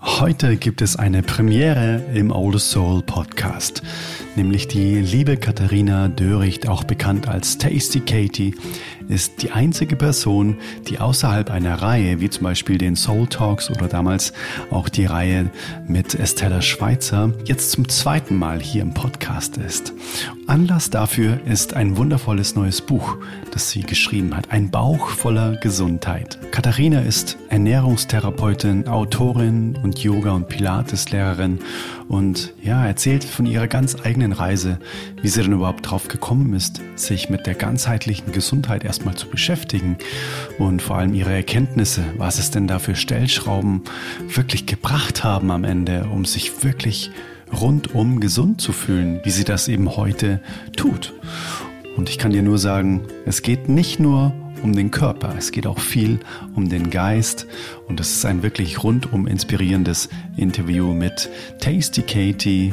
Heute gibt es eine Premiere im Oldest Soul Podcast, nämlich die liebe Katharina Döricht, auch bekannt als Tasty Katie, ist die einzige Person, die außerhalb einer Reihe, wie zum Beispiel den Soul Talks oder damals auch die Reihe mit Estella Schweitzer, jetzt zum zweiten Mal hier im Podcast ist. Anlass dafür ist ein wundervolles neues Buch, das sie geschrieben hat. Ein Bauch voller Gesundheit. Katharina ist Ernährungstherapeutin, Autorin und Yoga- und Pilates-Lehrerin und ja, erzählt von ihrer ganz eigenen Reise, wie sie dann überhaupt drauf gekommen ist, sich mit der ganzheitlichen Gesundheit erstmal zu beschäftigen und vor allem ihre Erkenntnisse, was es denn da für Stellschrauben wirklich gebracht haben am Ende, um sich wirklich rundum gesund zu fühlen, wie sie das eben heute tut. Und ich kann dir nur sagen, es geht nicht nur um den Körper, es geht auch viel um den Geist und es ist ein wirklich rundum inspirierendes Interview mit Tasty Katie,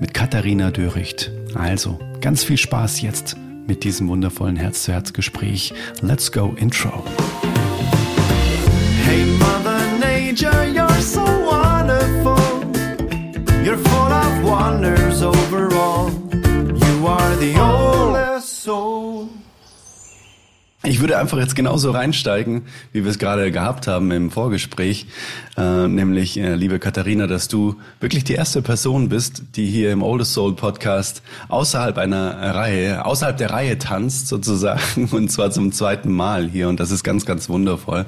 mit Katharina Döricht. Also ganz viel Spaß jetzt mit diesem wundervollen Herz-zu-Herz-Gespräch. Let's go Intro. Hey Mother Nature, Ich würde einfach jetzt genauso reinsteigen, wie wir es gerade gehabt haben im Vorgespräch, äh, nämlich, äh, liebe Katharina, dass du wirklich die erste Person bist, die hier im Oldest Soul Podcast außerhalb einer Reihe, außerhalb der Reihe tanzt sozusagen, und zwar zum zweiten Mal hier. Und das ist ganz, ganz wundervoll.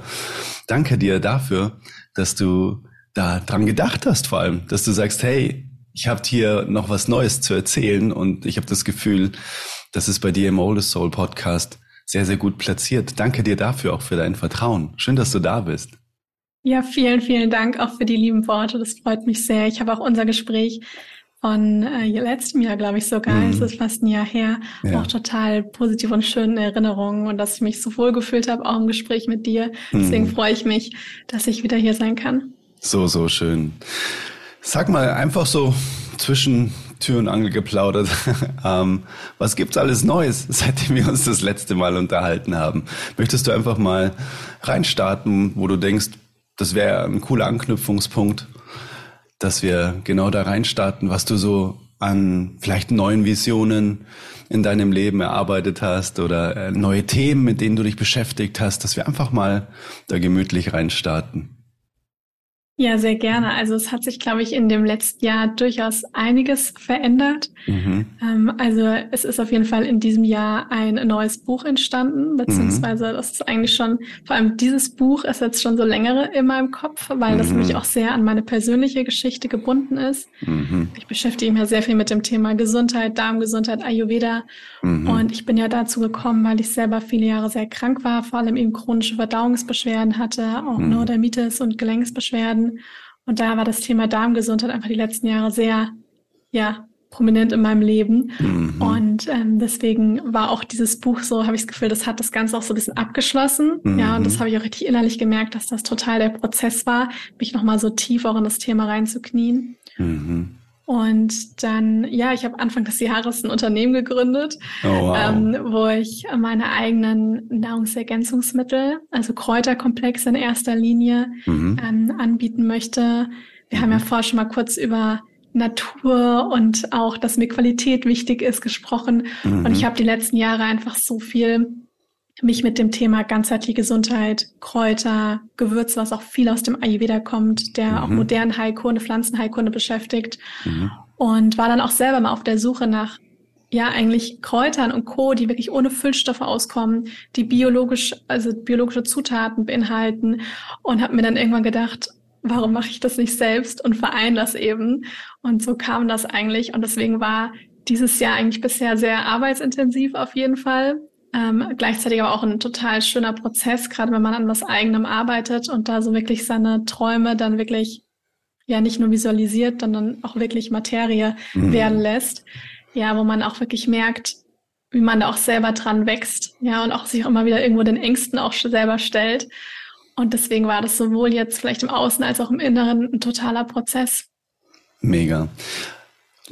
Danke dir dafür, dass du da dran gedacht hast, vor allem, dass du sagst, hey, ich habe hier noch was Neues zu erzählen und ich habe das Gefühl, dass es bei dir im Oldest Soul Podcast sehr, sehr gut platziert. Danke dir dafür auch für dein Vertrauen. Schön, dass du da bist. Ja, vielen, vielen Dank auch für die lieben Worte. Das freut mich sehr. Ich habe auch unser Gespräch von äh, letztem Jahr, glaube ich sogar, mhm. es ist fast ein Jahr her, ja. auch total positiv und schöne Erinnerungen und dass ich mich so wohl gefühlt habe, auch im Gespräch mit dir. Deswegen mhm. freue ich mich, dass ich wieder hier sein kann. So, so schön. Sag mal einfach so zwischen Tür und Angel geplaudert. ähm, was gibt's alles Neues, seitdem wir uns das letzte Mal unterhalten haben? Möchtest du einfach mal reinstarten, wo du denkst, das wäre ein cooler Anknüpfungspunkt, dass wir genau da reinstarten, was du so an vielleicht neuen Visionen in deinem Leben erarbeitet hast oder äh, neue Themen, mit denen du dich beschäftigt hast, dass wir einfach mal da gemütlich reinstarten. Ja, sehr gerne. Also es hat sich, glaube ich, in dem letzten Jahr durchaus einiges verändert. Mhm. Ähm, also es ist auf jeden Fall in diesem Jahr ein neues Buch entstanden, beziehungsweise mhm. das ist eigentlich schon, vor allem dieses Buch ist jetzt schon so längere in meinem Kopf, weil mhm. das nämlich auch sehr an meine persönliche Geschichte gebunden ist. Mhm. Ich beschäftige mich ja sehr viel mit dem Thema Gesundheit, Darmgesundheit, Ayurveda. Mhm. Und ich bin ja dazu gekommen, weil ich selber viele Jahre sehr krank war, vor allem eben chronische Verdauungsbeschwerden hatte, auch mhm. Neurodermitis und Gelenksbeschwerden. Und da war das Thema Darmgesundheit einfach die letzten Jahre sehr, ja, prominent in meinem Leben. Mhm. Und ähm, deswegen war auch dieses Buch so, habe ich das Gefühl, das hat das Ganze auch so ein bisschen abgeschlossen. Mhm. Ja, und das habe ich auch richtig innerlich gemerkt, dass das total der Prozess war, mich nochmal so tief auch in das Thema reinzuknien. Mhm. Und dann, ja, ich habe Anfang des Jahres ein Unternehmen gegründet, oh, wow. ähm, wo ich meine eigenen Nahrungsergänzungsmittel, also Kräuterkomplexe in erster Linie, mhm. ähm, anbieten möchte. Wir mhm. haben ja mhm. vorher schon mal kurz über Natur und auch, dass mir Qualität wichtig ist, gesprochen. Mhm. Und ich habe die letzten Jahre einfach so viel mich mit dem Thema ganzheitliche Gesundheit, Kräuter, Gewürze, was auch viel aus dem Ayurveda kommt, der mhm. auch modernen Heilkunde, Pflanzenheilkunde beschäftigt. Mhm. Und war dann auch selber mal auf der Suche nach, ja, eigentlich Kräutern und Co., die wirklich ohne Füllstoffe auskommen, die biologisch, also biologische Zutaten beinhalten und habe mir dann irgendwann gedacht, warum mache ich das nicht selbst und vereine das eben? Und so kam das eigentlich. Und deswegen war dieses Jahr eigentlich bisher sehr arbeitsintensiv auf jeden Fall. Ähm, gleichzeitig aber auch ein total schöner Prozess, gerade wenn man an was eigenem arbeitet und da so wirklich seine Träume dann wirklich ja nicht nur visualisiert, sondern auch wirklich Materie mhm. werden lässt. Ja, wo man auch wirklich merkt, wie man da auch selber dran wächst, ja, und auch sich auch immer wieder irgendwo den Ängsten auch selber stellt. Und deswegen war das sowohl jetzt vielleicht im Außen als auch im Inneren ein totaler Prozess. Mega.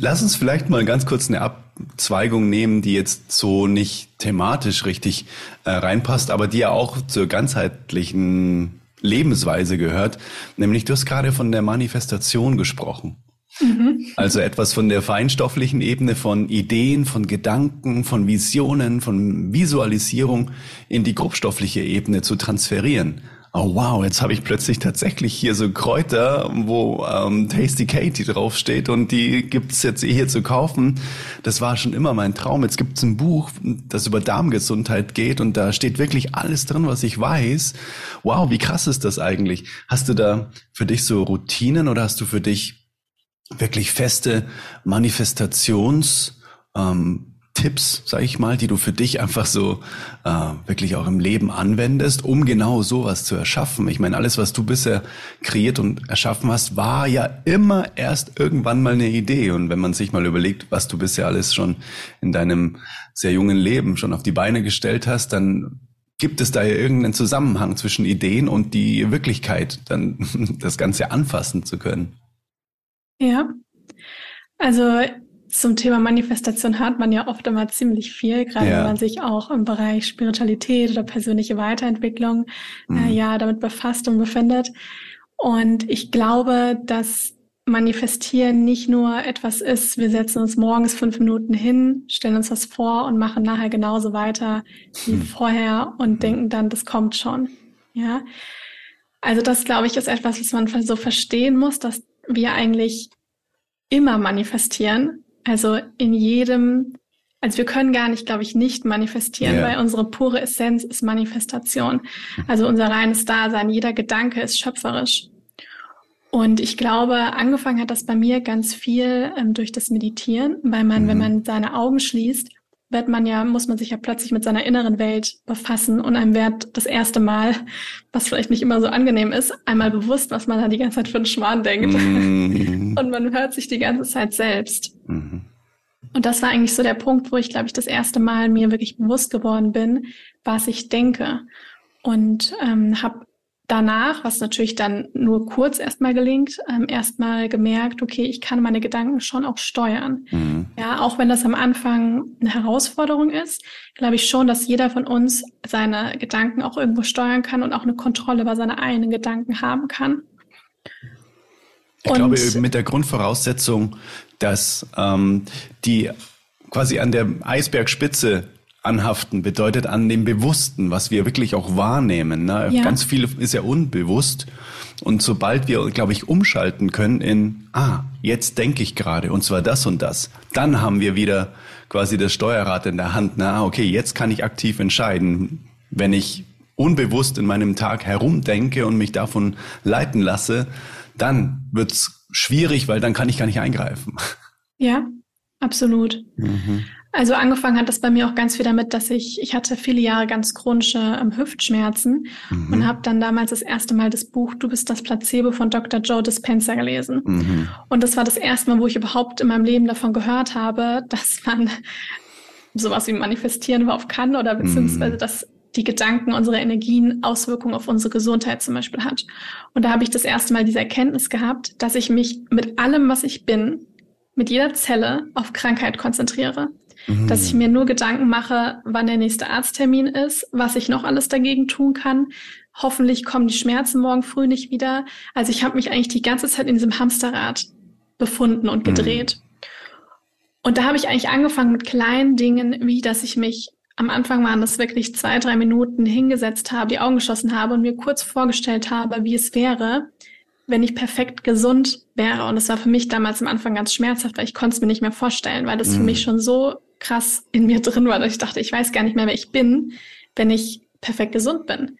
Lass uns vielleicht mal ganz kurz eine Abzweigung nehmen, die jetzt so nicht thematisch richtig äh, reinpasst, aber die ja auch zur ganzheitlichen Lebensweise gehört. Nämlich, du hast gerade von der Manifestation gesprochen. Mhm. Also etwas von der feinstofflichen Ebene von Ideen, von Gedanken, von Visionen, von Visualisierung in die grobstoffliche Ebene zu transferieren. Oh wow, jetzt habe ich plötzlich tatsächlich hier so Kräuter, wo ähm, Tasty Katie draufsteht und die gibt's jetzt hier zu kaufen. Das war schon immer mein Traum. Jetzt gibt's ein Buch, das über Darmgesundheit geht und da steht wirklich alles drin, was ich weiß. Wow, wie krass ist das eigentlich? Hast du da für dich so Routinen oder hast du für dich wirklich feste Manifestations ähm, Tipps, sag ich mal, die du für dich einfach so äh, wirklich auch im Leben anwendest, um genau sowas zu erschaffen? Ich meine, alles, was du bisher kreiert und erschaffen hast, war ja immer erst irgendwann mal eine Idee. Und wenn man sich mal überlegt, was du bisher alles schon in deinem sehr jungen Leben schon auf die Beine gestellt hast, dann gibt es da ja irgendeinen Zusammenhang zwischen Ideen und die Wirklichkeit, dann das Ganze anfassen zu können. Ja, also zum Thema Manifestation hat man ja oft immer ziemlich viel, gerade ja. wenn man sich auch im Bereich Spiritualität oder persönliche Weiterentwicklung äh, mhm. äh, ja damit befasst und befindet. Und ich glaube, dass Manifestieren nicht nur etwas ist, wir setzen uns morgens fünf Minuten hin, stellen uns was vor und machen nachher genauso weiter wie mhm. vorher und mhm. denken dann, das kommt schon. Ja. Also das, glaube ich, ist etwas, was man so verstehen muss, dass wir eigentlich immer manifestieren also in jedem, also wir können gar nicht, glaube ich, nicht manifestieren, yeah. weil unsere pure Essenz ist Manifestation. Also unser reines Dasein, jeder Gedanke ist schöpferisch. Und ich glaube, angefangen hat das bei mir ganz viel ähm, durch das Meditieren, weil man, mhm. wenn man seine Augen schließt, wird man ja, muss man sich ja plötzlich mit seiner inneren Welt befassen und einem wird das erste Mal, was vielleicht nicht immer so angenehm ist, einmal bewusst, was man da die ganze Zeit für einen Schmarrn denkt. Mhm. Und man hört sich die ganze Zeit selbst. Mhm. Und das war eigentlich so der Punkt, wo ich, glaube ich, das erste Mal mir wirklich bewusst geworden bin, was ich denke. Und ähm, habe danach, was natürlich dann nur kurz erstmal gelingt, ähm, erstmal gemerkt, okay, ich kann meine Gedanken schon auch steuern. Mhm. Ja, auch wenn das am Anfang eine Herausforderung ist, glaube ich schon, dass jeder von uns seine Gedanken auch irgendwo steuern kann und auch eine Kontrolle über seine eigenen Gedanken haben kann. Ich und, glaube, mit der Grundvoraussetzung, dass ähm, die quasi an der Eisbergspitze anhaften bedeutet an dem Bewussten, was wir wirklich auch wahrnehmen. Ne? Ja. Ganz viel ist ja unbewusst. Und sobald wir, glaube ich, umschalten können in, ah, jetzt denke ich gerade, und zwar das und das, dann haben wir wieder quasi das Steuerrad in der Hand. Na, okay, jetzt kann ich aktiv entscheiden. Wenn ich unbewusst in meinem Tag herumdenke und mich davon leiten lasse, dann wird's schwierig, weil dann kann ich gar nicht eingreifen. Ja, absolut. Mhm. Also angefangen hat das bei mir auch ganz viel damit, dass ich, ich hatte viele Jahre ganz chronische ähm, Hüftschmerzen mhm. und habe dann damals das erste Mal das Buch Du bist das Placebo von Dr. Joe Dispenza gelesen. Mhm. Und das war das erste Mal, wo ich überhaupt in meinem Leben davon gehört habe, dass man sowas wie manifestieren überhaupt kann oder beziehungsweise mhm. dass die Gedanken, unsere Energien Auswirkungen auf unsere Gesundheit zum Beispiel hat. Und da habe ich das erste Mal diese Erkenntnis gehabt, dass ich mich mit allem, was ich bin, mit jeder Zelle auf Krankheit konzentriere. Mhm. Dass ich mir nur Gedanken mache, wann der nächste Arzttermin ist, was ich noch alles dagegen tun kann. Hoffentlich kommen die Schmerzen morgen früh nicht wieder. Also ich habe mich eigentlich die ganze Zeit in diesem Hamsterrad befunden und mhm. gedreht. Mhm. Und da habe ich eigentlich angefangen mit kleinen Dingen, wie dass ich mich am Anfang waren das wirklich zwei, drei Minuten hingesetzt habe, die Augen geschlossen habe und mir kurz vorgestellt habe, wie es wäre, wenn ich perfekt gesund wäre. Und es war für mich damals am Anfang ganz schmerzhaft, weil ich konnte es mir nicht mehr vorstellen, weil das mhm. für mich schon so krass in mir drin war, dass ich dachte, ich weiß gar nicht mehr, wer ich bin, wenn ich perfekt gesund bin.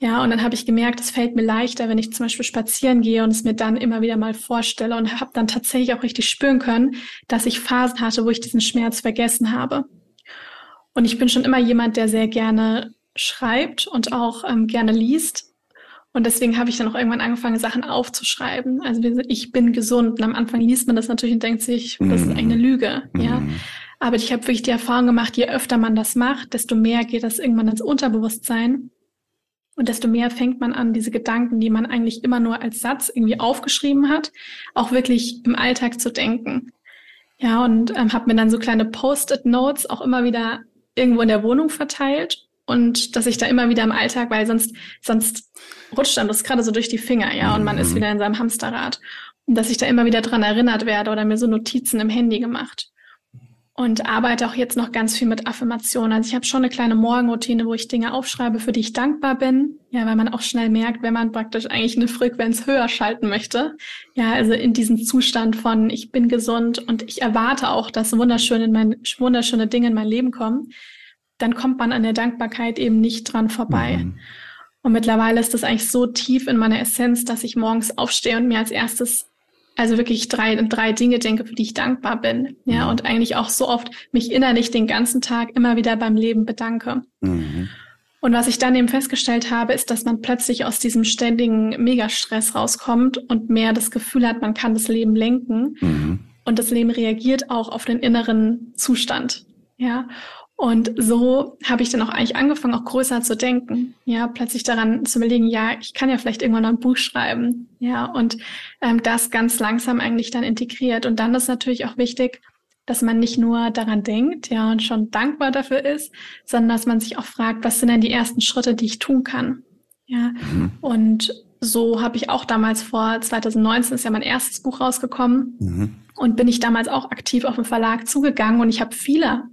Ja, und dann habe ich gemerkt, es fällt mir leichter, wenn ich zum Beispiel spazieren gehe und es mir dann immer wieder mal vorstelle und habe dann tatsächlich auch richtig spüren können, dass ich Phasen hatte, wo ich diesen Schmerz vergessen habe. Und ich bin schon immer jemand, der sehr gerne schreibt und auch ähm, gerne liest. Und deswegen habe ich dann auch irgendwann angefangen, Sachen aufzuschreiben. Also ich bin gesund. Und am Anfang liest man das natürlich und denkt sich, das ist eine Lüge. Mm. Ja. Aber ich habe wirklich die Erfahrung gemacht, je öfter man das macht, desto mehr geht das irgendwann ins Unterbewusstsein. Und desto mehr fängt man an, diese Gedanken, die man eigentlich immer nur als Satz irgendwie aufgeschrieben hat, auch wirklich im Alltag zu denken. Ja, und ähm, habe mir dann so kleine Post-it-Notes auch immer wieder irgendwo in der Wohnung verteilt und dass ich da immer wieder im Alltag, weil sonst, sonst rutscht dann das gerade so durch die Finger, ja, und man ist mhm. wieder in seinem Hamsterrad. Und dass ich da immer wieder dran erinnert werde oder mir so Notizen im Handy gemacht und arbeite auch jetzt noch ganz viel mit Affirmationen. Also ich habe schon eine kleine Morgenroutine, wo ich Dinge aufschreibe, für die ich dankbar bin. Ja, weil man auch schnell merkt, wenn man praktisch eigentlich eine Frequenz höher schalten möchte. Ja, also in diesem Zustand von ich bin gesund und ich erwarte auch, dass wunderschöne, mein, wunderschöne Dinge in mein Leben kommen, dann kommt man an der Dankbarkeit eben nicht dran vorbei. Mhm. Und mittlerweile ist das eigentlich so tief in meiner Essenz, dass ich morgens aufstehe und mir als erstes also wirklich drei, drei Dinge denke, für die ich dankbar bin. Ja, mhm. und eigentlich auch so oft mich innerlich den ganzen Tag immer wieder beim Leben bedanke. Mhm. Und was ich dann eben festgestellt habe, ist, dass man plötzlich aus diesem ständigen Megastress rauskommt und mehr das Gefühl hat, man kann das Leben lenken. Mhm. Und das Leben reagiert auch auf den inneren Zustand. Ja. Und so habe ich dann auch eigentlich angefangen, auch größer zu denken. Ja, plötzlich daran zu überlegen, ja, ich kann ja vielleicht irgendwann noch ein Buch schreiben. Ja, und ähm, das ganz langsam eigentlich dann integriert. Und dann ist natürlich auch wichtig, dass man nicht nur daran denkt, ja, und schon dankbar dafür ist, sondern dass man sich auch fragt, was sind denn die ersten Schritte, die ich tun kann? Ja, mhm. und so habe ich auch damals vor 2019 ist ja mein erstes Buch rausgekommen mhm. und bin ich damals auch aktiv auf den Verlag zugegangen und ich habe viele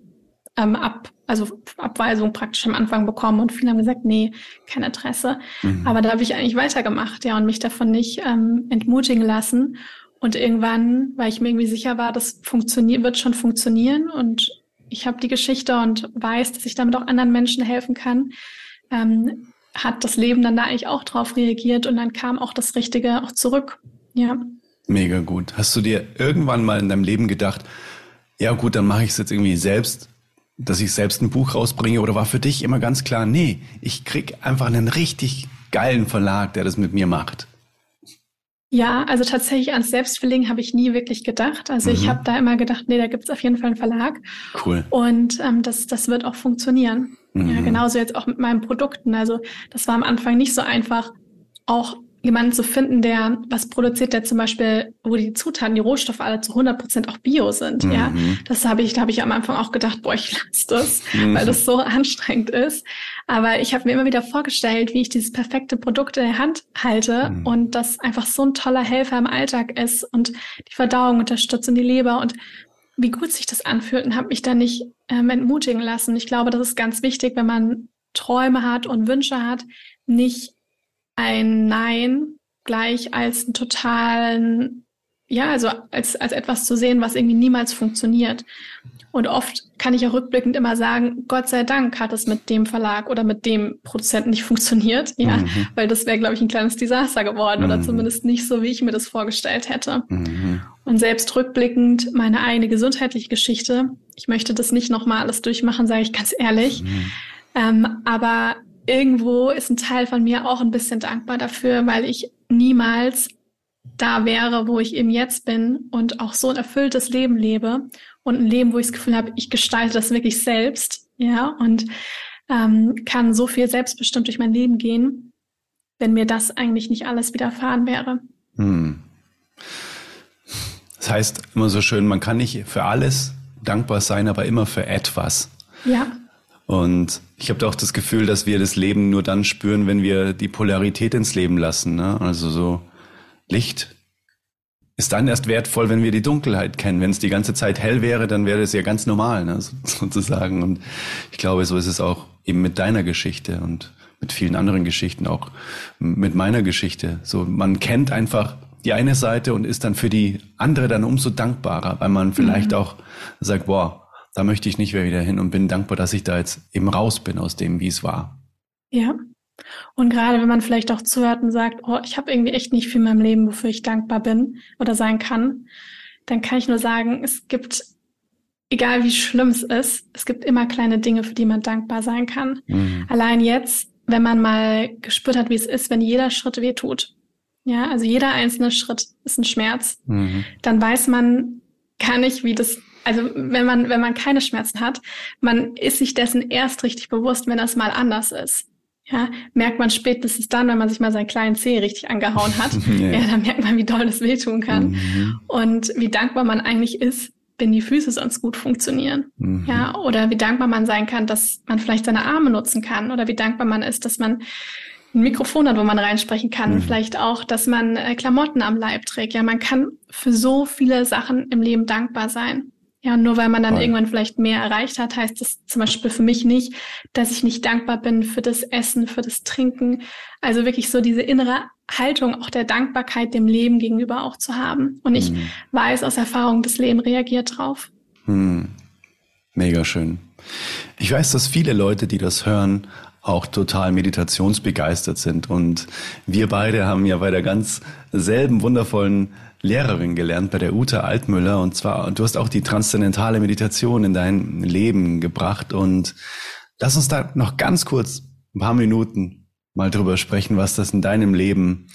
ähm, ab, also Abweisung praktisch am Anfang bekommen und viele haben gesagt, nee, kein Interesse. Mhm. Aber da habe ich eigentlich weitergemacht, ja, und mich davon nicht ähm, entmutigen lassen. Und irgendwann, weil ich mir irgendwie sicher war, das funktioniert, wird schon funktionieren und ich habe die Geschichte und weiß, dass ich damit auch anderen Menschen helfen kann, ähm, hat das Leben dann da eigentlich auch drauf reagiert und dann kam auch das Richtige auch zurück. Ja. Mega gut. Hast du dir irgendwann mal in deinem Leben gedacht, ja gut, dann mache ich es jetzt irgendwie selbst dass ich selbst ein Buch rausbringe oder war für dich immer ganz klar, nee, ich krieg einfach einen richtig geilen Verlag, der das mit mir macht? Ja, also tatsächlich ans Selbstverlegen habe ich nie wirklich gedacht. Also mhm. ich habe da immer gedacht, nee, da gibt es auf jeden Fall einen Verlag. Cool. Und ähm, das, das wird auch funktionieren. Mhm. Ja, genauso jetzt auch mit meinen Produkten. Also das war am Anfang nicht so einfach, auch jemanden zu finden, der was produziert, der zum Beispiel, wo die Zutaten, die Rohstoffe alle zu 100 Prozent auch Bio sind. Mhm. Ja, das habe ich, da habe ich am Anfang auch gedacht, boah, ich lasse das, mhm. weil das so anstrengend ist. Aber ich habe mir immer wieder vorgestellt, wie ich dieses perfekte Produkt in der Hand halte mhm. und das einfach so ein toller Helfer im Alltag ist und die Verdauung unterstützt und die Leber und wie gut sich das anfühlt und habe mich da nicht ähm, entmutigen lassen. Ich glaube, das ist ganz wichtig, wenn man Träume hat und Wünsche hat, nicht ein Nein gleich als einen totalen, ja, also als, als etwas zu sehen, was irgendwie niemals funktioniert. Und oft kann ich auch rückblickend immer sagen, Gott sei Dank hat es mit dem Verlag oder mit dem Produzenten nicht funktioniert, ja, mhm. weil das wäre, glaube ich, ein kleines Desaster geworden mhm. oder zumindest nicht so, wie ich mir das vorgestellt hätte. Mhm. Und selbst rückblickend meine eigene gesundheitliche Geschichte, ich möchte das nicht nochmal alles durchmachen, sage ich ganz ehrlich. Mhm. Ähm, aber irgendwo ist ein Teil von mir auch ein bisschen dankbar dafür, weil ich niemals da wäre, wo ich eben jetzt bin und auch so ein erfülltes Leben lebe und ein Leben, wo ich das Gefühl habe, ich gestalte das wirklich selbst, ja, und ähm, kann so viel selbstbestimmt durch mein Leben gehen, wenn mir das eigentlich nicht alles widerfahren wäre. Hm. Das heißt immer so schön, man kann nicht für alles dankbar sein, aber immer für etwas. Ja. Und ich habe auch das Gefühl, dass wir das Leben nur dann spüren, wenn wir die Polarität ins Leben lassen. Ne? Also so Licht ist dann erst wertvoll, wenn wir die Dunkelheit kennen. Wenn es die ganze Zeit hell wäre, dann wäre es ja ganz normal, ne? sozusagen. Und ich glaube, so ist es auch eben mit deiner Geschichte und mit vielen anderen Geschichten, auch mit meiner Geschichte. So, man kennt einfach die eine Seite und ist dann für die andere dann umso dankbarer, weil man vielleicht mhm. auch sagt, boah, da möchte ich nicht mehr wieder hin und bin dankbar, dass ich da jetzt eben raus bin aus dem, wie es war. Ja. Und gerade wenn man vielleicht auch zuhört und sagt, oh, ich habe irgendwie echt nicht viel in meinem Leben, wofür ich dankbar bin oder sein kann, dann kann ich nur sagen, es gibt, egal wie schlimm es ist, es gibt immer kleine Dinge, für die man dankbar sein kann. Mhm. Allein jetzt, wenn man mal gespürt hat, wie es ist, wenn jeder Schritt weh tut. Ja, also jeder einzelne Schritt ist ein Schmerz. Mhm. Dann weiß man gar nicht, wie das also wenn man, wenn man keine Schmerzen hat, man ist sich dessen erst richtig bewusst, wenn das mal anders ist. Ja, merkt man spätestens dann, wenn man sich mal seinen kleinen Zeh richtig angehauen hat. ja. ja, dann merkt man, wie doll das wehtun kann. Mhm. Und wie dankbar man eigentlich ist, wenn die Füße sonst gut funktionieren. Mhm. Ja, oder wie dankbar man sein kann, dass man vielleicht seine Arme nutzen kann oder wie dankbar man ist, dass man ein Mikrofon hat, wo man reinsprechen kann. Mhm. Vielleicht auch, dass man äh, Klamotten am Leib trägt. Ja, man kann für so viele Sachen im Leben dankbar sein. Ja, und nur weil man dann Voll. irgendwann vielleicht mehr erreicht hat, heißt das zum Beispiel für mich nicht, dass ich nicht dankbar bin für das Essen, für das Trinken. Also wirklich so diese innere Haltung auch der Dankbarkeit dem Leben gegenüber auch zu haben. Und ich mhm. weiß aus Erfahrung, das Leben reagiert drauf. Mhm. Mega schön. Ich weiß, dass viele Leute, die das hören, auch total meditationsbegeistert sind. Und wir beide haben ja bei der ganz selben wundervollen Lehrerin gelernt, bei der Ute Altmüller. Und zwar, du hast auch die transzendentale Meditation in dein Leben gebracht. Und lass uns da noch ganz kurz ein paar Minuten mal drüber sprechen, was das in deinem Leben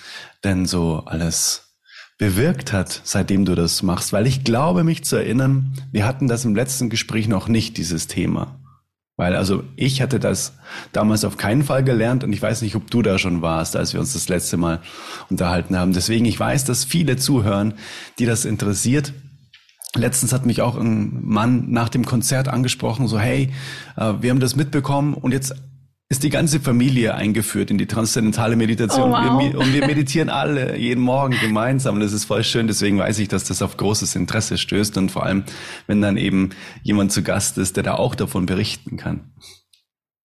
denn so alles bewirkt hat, seitdem du das machst. Weil ich glaube, mich zu erinnern, wir hatten das im letzten Gespräch noch nicht, dieses Thema. Weil also ich hatte das damals auf keinen Fall gelernt und ich weiß nicht, ob du da schon warst, als wir uns das letzte Mal unterhalten haben. Deswegen, ich weiß, dass viele zuhören, die das interessiert. Letztens hat mich auch ein Mann nach dem Konzert angesprochen, so hey, äh, wir haben das mitbekommen und jetzt ist die ganze Familie eingeführt in die transzendentale Meditation. Oh, wow. wir, und wir meditieren alle jeden Morgen gemeinsam. Und das ist voll schön. Deswegen weiß ich, dass das auf großes Interesse stößt. Und vor allem, wenn dann eben jemand zu Gast ist, der da auch davon berichten kann.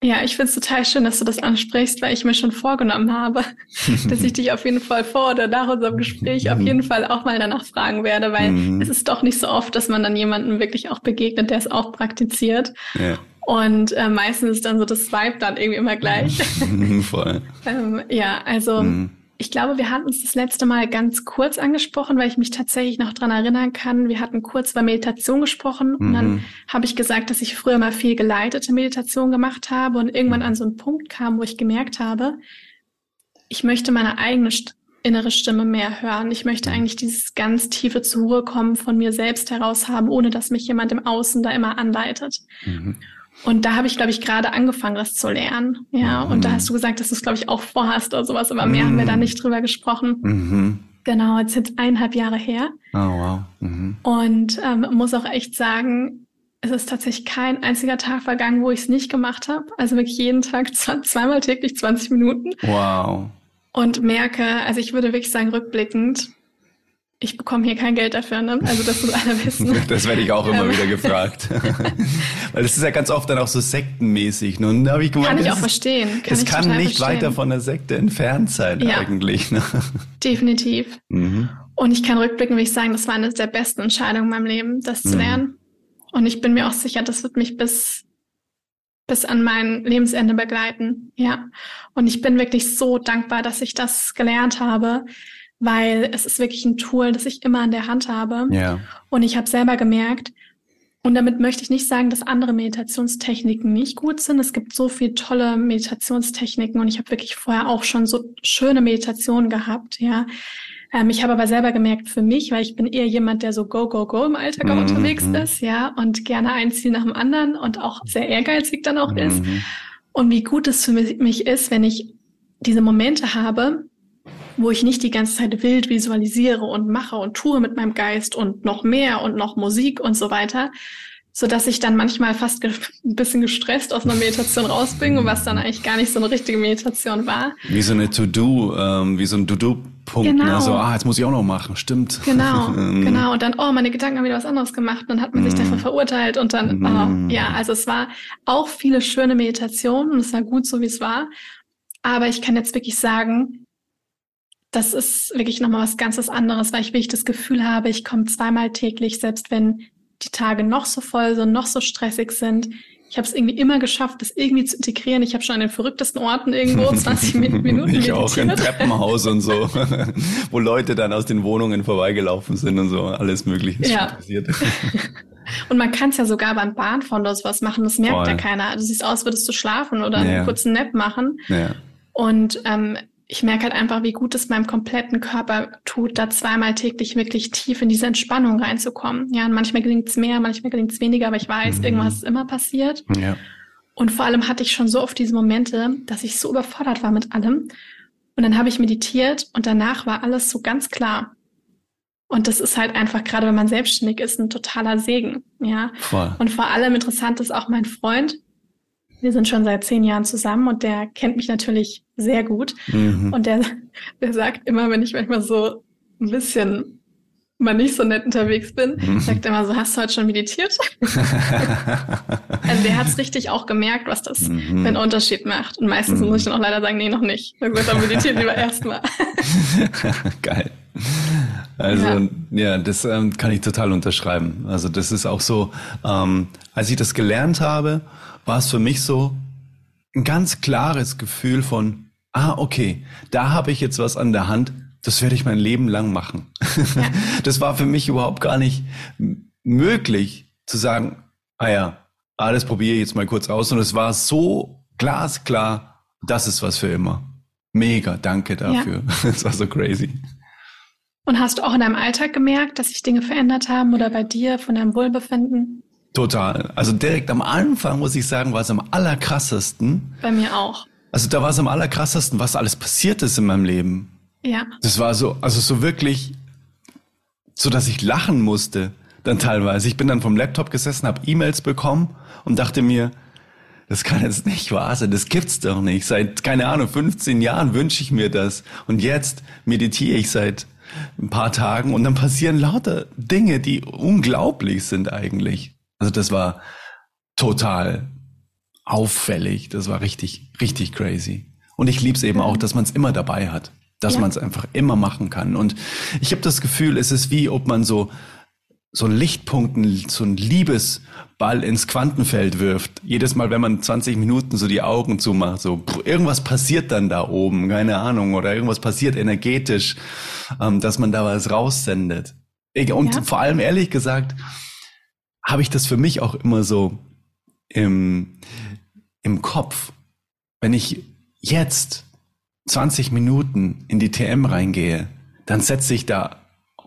Ja, ich finde es total schön, dass du das ansprichst, weil ich mir schon vorgenommen habe, dass ich dich auf jeden Fall vor oder nach unserem Gespräch auf jeden Fall auch mal danach fragen werde, weil mhm. es ist doch nicht so oft, dass man dann jemandem wirklich auch begegnet, der es auch praktiziert. Ja. Und äh, meistens ist dann so das Vibe dann irgendwie immer gleich. Voll. ähm, ja, also mhm. ich glaube, wir hatten uns das letzte Mal ganz kurz angesprochen, weil ich mich tatsächlich noch dran erinnern kann. Wir hatten kurz über Meditation gesprochen mhm. und dann mhm. habe ich gesagt, dass ich früher mal viel geleitete Meditation gemacht habe und irgendwann an so einen Punkt kam, wo ich gemerkt habe, ich möchte meine eigene St innere Stimme mehr hören. Ich möchte mhm. eigentlich dieses ganz tiefe zur Ruhe kommen von mir selbst heraus haben, ohne dass mich jemand im Außen da immer anleitet. Mhm. Und da habe ich, glaube ich, gerade angefangen, das zu lernen. Ja, mhm. und da hast du gesagt, dass du es, glaube ich, auch vorhast oder sowas, aber mehr mhm. haben wir da mhm. nicht drüber gesprochen. Mhm. Genau, jetzt sind eineinhalb Jahre her. Oh, wow. Mhm. Und ähm, muss auch echt sagen, es ist tatsächlich kein einziger Tag vergangen, wo ich es nicht gemacht habe. Also wirklich jeden Tag zweimal täglich 20 Minuten. Wow. Und merke, also ich würde wirklich sagen, rückblickend, ich bekomme hier kein Geld dafür, ne? Also das muss einer wissen. das werde ich auch immer ähm. wieder gefragt. Weil das ist ja ganz oft dann auch so sektenmäßig. Ne? Und da ich gemeint, kann ich auch verstehen. Kann es kann nicht verstehen. weiter von der Sekte entfernt sein ja, eigentlich. Ne? Definitiv. Mhm. Und ich kann rückblicken, wie ich sagen, das war eine der besten Entscheidungen in meinem Leben, das zu mhm. lernen. Und ich bin mir auch sicher, das wird mich bis bis an mein Lebensende begleiten. Ja. Und ich bin wirklich so dankbar, dass ich das gelernt habe weil es ist wirklich ein Tool, das ich immer an der Hand habe. Ja. Und ich habe selber gemerkt, und damit möchte ich nicht sagen, dass andere Meditationstechniken nicht gut sind. Es gibt so viele tolle Meditationstechniken und ich habe wirklich vorher auch schon so schöne Meditationen gehabt, ja. Ähm, ich habe aber selber gemerkt für mich, weil ich bin eher jemand, der so go, go, go im Alltag mhm. unterwegs ist, ja, und gerne ein Ziel nach dem anderen und auch sehr ehrgeizig dann auch mhm. ist. Und wie gut es für mich ist, wenn ich diese Momente habe, wo ich nicht die ganze Zeit wild visualisiere und mache und tue mit meinem Geist und noch mehr und noch Musik und so weiter, so dass ich dann manchmal fast ein bisschen gestresst aus einer Meditation rausbringe, was dann eigentlich gar nicht so eine richtige Meditation war. Wie so eine To-Do, ähm, wie so ein To-Do-Punkt, ne? genau. ne? so, ah, jetzt muss ich auch noch machen, stimmt. Genau, mhm. genau. Und dann, oh, meine Gedanken haben wieder was anderes gemacht, dann hat man sich dafür mhm. verurteilt und dann, oh, ja, also es war auch viele schöne Meditationen und es war gut so, wie es war. Aber ich kann jetzt wirklich sagen, das ist wirklich nochmal was ganz anderes, weil ich wirklich das Gefühl habe, ich komme zweimal täglich, selbst wenn die Tage noch so voll sind, noch so stressig sind. Ich habe es irgendwie immer geschafft, das irgendwie zu integrieren. Ich habe schon an den verrücktesten Orten irgendwo 20 Minuten Ich meditiert. auch im Treppenhaus und so, wo Leute dann aus den Wohnungen vorbeigelaufen sind und so, alles Mögliche ja. passiert. Und man kann es ja sogar beim Bahnfahren oder sowas machen, das merkt Voll. ja keiner. Du siehst aus, würdest du schlafen oder ja. einen kurzen Nap machen. Ja. Und ähm, ich merke halt einfach, wie gut es meinem kompletten Körper tut, da zweimal täglich wirklich tief in diese Entspannung reinzukommen. Ja, und manchmal gelingt es mehr, manchmal gelingt es weniger, aber ich weiß, mhm. irgendwas ist immer passiert. Ja. Und vor allem hatte ich schon so oft diese Momente, dass ich so überfordert war mit allem. Und dann habe ich meditiert und danach war alles so ganz klar. Und das ist halt einfach, gerade wenn man selbstständig ist, ein totaler Segen. Ja. Voll. Und vor allem interessant ist auch mein Freund. Wir sind schon seit zehn Jahren zusammen und der kennt mich natürlich sehr gut. Mhm. Und der, der sagt immer, wenn ich manchmal so ein bisschen mal nicht so nett unterwegs bin, mhm. sagt er immer so, hast du heute schon meditiert? also der hat es richtig auch gemerkt, was das mhm. für einen Unterschied macht. Und meistens mhm. muss ich dann auch leider sagen, nee, noch nicht. Dann wird er meditiert lieber erstmal. Geil. Also ja, ja das ähm, kann ich total unterschreiben. Also das ist auch so, ähm, als ich das gelernt habe, war es für mich so ein ganz klares Gefühl von, ah, okay, da habe ich jetzt was an der Hand, das werde ich mein Leben lang machen. Ja. Das war für mich überhaupt gar nicht möglich zu sagen, ah ja, alles probiere ich jetzt mal kurz aus. Und es war so glasklar, das ist was für immer. Mega, danke dafür. Ja. war so crazy. Und hast du auch in deinem Alltag gemerkt, dass sich Dinge verändert haben oder bei dir von deinem Wohlbefinden? Total. Also direkt am Anfang muss ich sagen, war es am allerkrassesten. Bei mir auch. Also da war es am allerkrassesten, was alles passiert ist in meinem Leben. Ja. Das war so, also so wirklich, so dass ich lachen musste dann teilweise. Ich bin dann vom Laptop gesessen, habe E-Mails bekommen und dachte mir, das kann jetzt nicht wahr sein, das gibt's doch nicht. Seit, keine Ahnung, 15 Jahren wünsche ich mir das. Und jetzt meditiere ich seit ein paar Tagen und dann passieren lauter Dinge, die unglaublich sind eigentlich. Also das war total auffällig. Das war richtig, richtig crazy. Und ich lieb's eben auch, dass man es immer dabei hat dass ja. man es einfach immer machen kann. Und ich habe das Gefühl, es ist wie, ob man so so Lichtpunkten, so ein Liebesball ins Quantenfeld wirft. Jedes Mal, wenn man 20 Minuten so die Augen zumacht, so pff, irgendwas passiert dann da oben, keine Ahnung, oder irgendwas passiert energetisch, ähm, dass man da was raussendet. Und ja. vor allem ehrlich gesagt, habe ich das für mich auch immer so im, im Kopf. Wenn ich jetzt 20 Minuten in die TM reingehe, dann setze ich da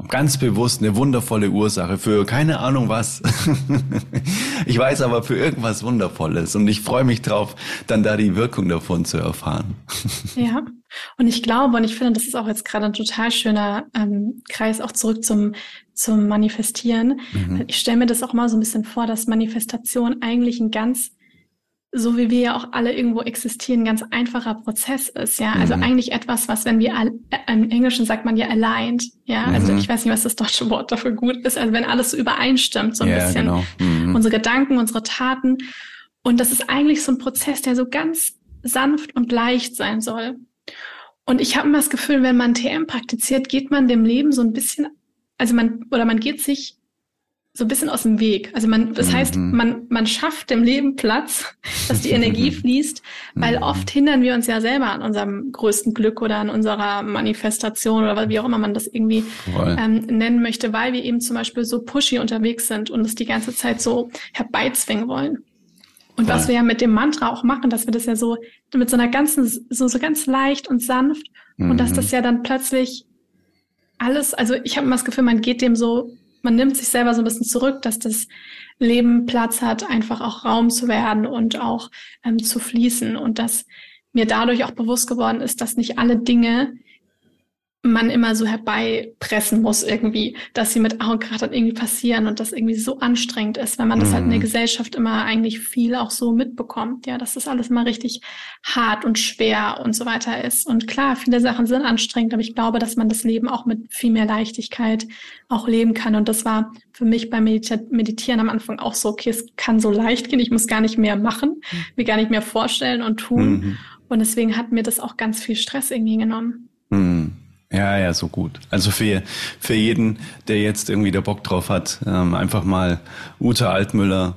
ganz bewusst eine wundervolle Ursache für keine Ahnung was. ich weiß aber für irgendwas Wundervolles und ich freue mich drauf, dann da die Wirkung davon zu erfahren. ja, und ich glaube und ich finde, das ist auch jetzt gerade ein total schöner ähm, Kreis auch zurück zum zum Manifestieren. Mhm. Ich stelle mir das auch mal so ein bisschen vor, dass Manifestation eigentlich ein ganz so wie wir ja auch alle irgendwo existieren, ganz einfacher Prozess ist, ja. Also mhm. eigentlich etwas, was, wenn wir, äh, im Englischen sagt man ja aligned, ja. Also mhm. ich weiß nicht, was das deutsche Wort dafür gut ist. Also wenn alles so übereinstimmt, so ein ja, bisschen. Genau. Mhm. Unsere Gedanken, unsere Taten. Und das ist eigentlich so ein Prozess, der so ganz sanft und leicht sein soll. Und ich habe immer das Gefühl, wenn man TM praktiziert, geht man dem Leben so ein bisschen, also man, oder man geht sich so ein bisschen aus dem Weg. Also man, das mhm. heißt, man, man schafft dem Leben Platz, dass die Energie fließt, weil mhm. oft hindern wir uns ja selber an unserem größten Glück oder an unserer Manifestation oder wie auch immer man das irgendwie ähm, nennen möchte, weil wir eben zum Beispiel so pushy unterwegs sind und es die ganze Zeit so herbeizwingen wollen. Und Voll. was wir ja mit dem Mantra auch machen, dass wir das ja so mit so einer ganzen, so, so ganz leicht und sanft mhm. und dass das mhm. ja dann plötzlich alles, also ich habe immer das Gefühl, man geht dem so man nimmt sich selber so ein bisschen zurück, dass das Leben Platz hat, einfach auch Raum zu werden und auch ähm, zu fließen. Und dass mir dadurch auch bewusst geworden ist, dass nicht alle Dinge man immer so herbeipressen muss irgendwie, dass sie mit Augen gerade irgendwie passieren und das irgendwie so anstrengend ist, wenn man das halt in der mhm. Gesellschaft immer eigentlich viel auch so mitbekommt, ja, dass das alles mal richtig hart und schwer und so weiter ist. Und klar, viele Sachen sind anstrengend, aber ich glaube, dass man das Leben auch mit viel mehr Leichtigkeit auch leben kann. Und das war für mich beim Meditieren am Anfang auch so, okay, es kann so leicht gehen, ich muss gar nicht mehr machen, mhm. mir gar nicht mehr vorstellen und tun. Mhm. Und deswegen hat mir das auch ganz viel Stress irgendwie genommen. Ja, ja, so gut. Also für, für jeden, der jetzt irgendwie der Bock drauf hat, ähm, einfach mal Ute Altmüller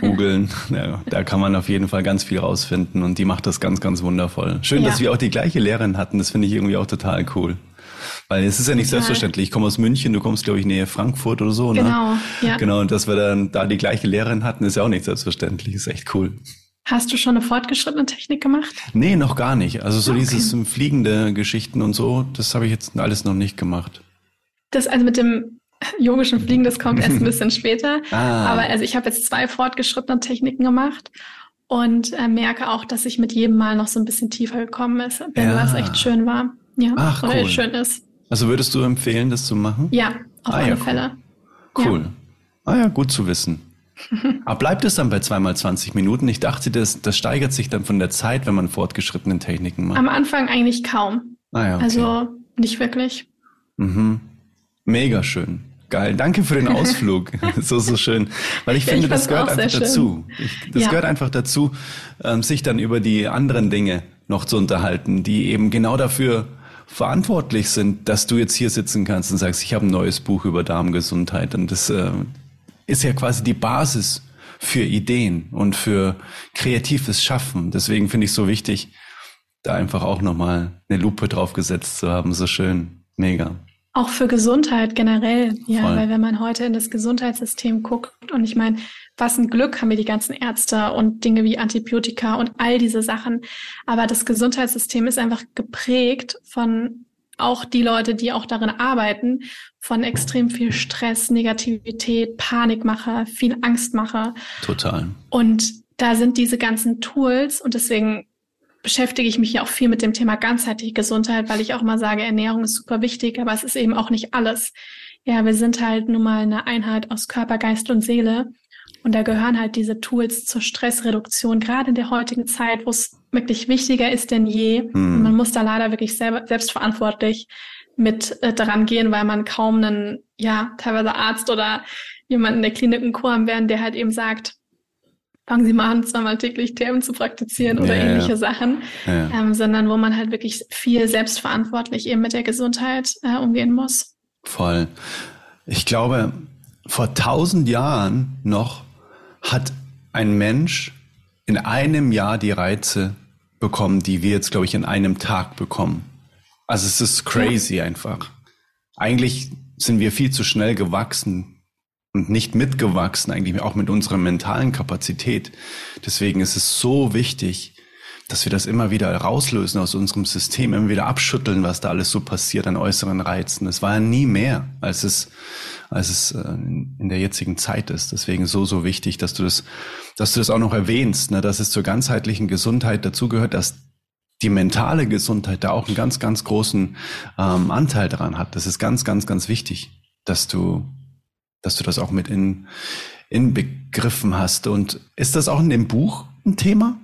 googeln. ja, da kann man auf jeden Fall ganz viel rausfinden und die macht das ganz, ganz wundervoll. Schön, ja. dass wir auch die gleiche Lehrerin hatten. Das finde ich irgendwie auch total cool. Weil es ist ja nicht total. selbstverständlich. Ich komme aus München, du kommst, glaube ich, nähe Frankfurt oder so. Ne? Genau, ja. Genau, und dass wir dann da die gleiche Lehrerin hatten, ist ja auch nicht selbstverständlich. Ist echt cool. Hast du schon eine fortgeschrittene Technik gemacht? Nee, noch gar nicht. Also so okay. dieses fliegende Geschichten und so, das habe ich jetzt alles noch nicht gemacht. Das also mit dem yogischen Fliegen, das kommt erst ein bisschen später. Ah. Aber also ich habe jetzt zwei fortgeschrittene Techniken gemacht und äh, merke auch, dass ich mit jedem Mal noch so ein bisschen tiefer gekommen ist, wenn ja. es echt schön war. Ja, Ach, oder cool. schön ist. Also würdest du empfehlen, das zu machen? Ja, auf ah, alle ja, Fälle. Cool. cool. Ja. Ah ja, gut zu wissen. Aber bleibt es dann bei zweimal 20 Minuten? Ich dachte, das, das steigert sich dann von der Zeit, wenn man fortgeschrittenen Techniken macht. Am Anfang eigentlich kaum. Ah ja, okay. Also nicht wirklich. Mhm. Mega schön. Geil. Danke für den Ausflug. so, so schön. Weil ich finde, ich das gehört einfach dazu. Ich, das ja. gehört einfach dazu, ähm, sich dann über die anderen Dinge noch zu unterhalten, die eben genau dafür verantwortlich sind, dass du jetzt hier sitzen kannst und sagst, ich habe ein neues Buch über Darmgesundheit. Und das äh, ist ja quasi die Basis für Ideen und für kreatives Schaffen. Deswegen finde ich es so wichtig, da einfach auch nochmal eine Lupe drauf gesetzt zu haben. So schön. Mega. Auch für Gesundheit generell, ja, Voll. weil wenn man heute in das Gesundheitssystem guckt und ich meine, was ein Glück haben wir die ganzen Ärzte und Dinge wie Antibiotika und all diese Sachen. Aber das Gesundheitssystem ist einfach geprägt von auch die Leute, die auch darin arbeiten, von extrem viel Stress, Negativität, Panikmache, viel Angstmache. Total. Und da sind diese ganzen Tools und deswegen beschäftige ich mich ja auch viel mit dem Thema ganzheitliche Gesundheit, weil ich auch mal sage, Ernährung ist super wichtig, aber es ist eben auch nicht alles. Ja, wir sind halt nun mal eine Einheit aus Körper, Geist und Seele. Und da gehören halt diese Tools zur Stressreduktion, gerade in der heutigen Zeit, wo es wirklich wichtiger ist denn je. Mhm. Und man muss da leider wirklich selber, selbstverantwortlich mit äh, dran gehen, weil man kaum einen, ja, teilweise Arzt oder jemanden in der Klinik einen Kur haben werden, der halt eben sagt, fangen Sie mal an, zweimal täglich Themen zu praktizieren oder ja, ähnliche ja. Sachen, ja. Ähm, sondern wo man halt wirklich viel selbstverantwortlich eben mit der Gesundheit äh, umgehen muss. Voll. Ich glaube, vor tausend Jahren noch hat ein Mensch in einem Jahr die Reize bekommen, die wir jetzt, glaube ich, in einem Tag bekommen. Also es ist crazy einfach. Eigentlich sind wir viel zu schnell gewachsen und nicht mitgewachsen, eigentlich auch mit unserer mentalen Kapazität. Deswegen ist es so wichtig, dass wir das immer wieder rauslösen aus unserem System, immer wieder abschütteln, was da alles so passiert an äußeren Reizen. Es war ja nie mehr, als es, als es äh, in der jetzigen Zeit ist. Deswegen so, so wichtig, dass du das, dass du das auch noch erwähnst, ne, dass es zur ganzheitlichen Gesundheit dazugehört, dass die mentale Gesundheit da auch einen ganz, ganz großen ähm, Anteil daran hat. Das ist ganz, ganz, ganz wichtig, dass du dass du das auch mit in, in begriffen hast. Und ist das auch in dem Buch ein Thema?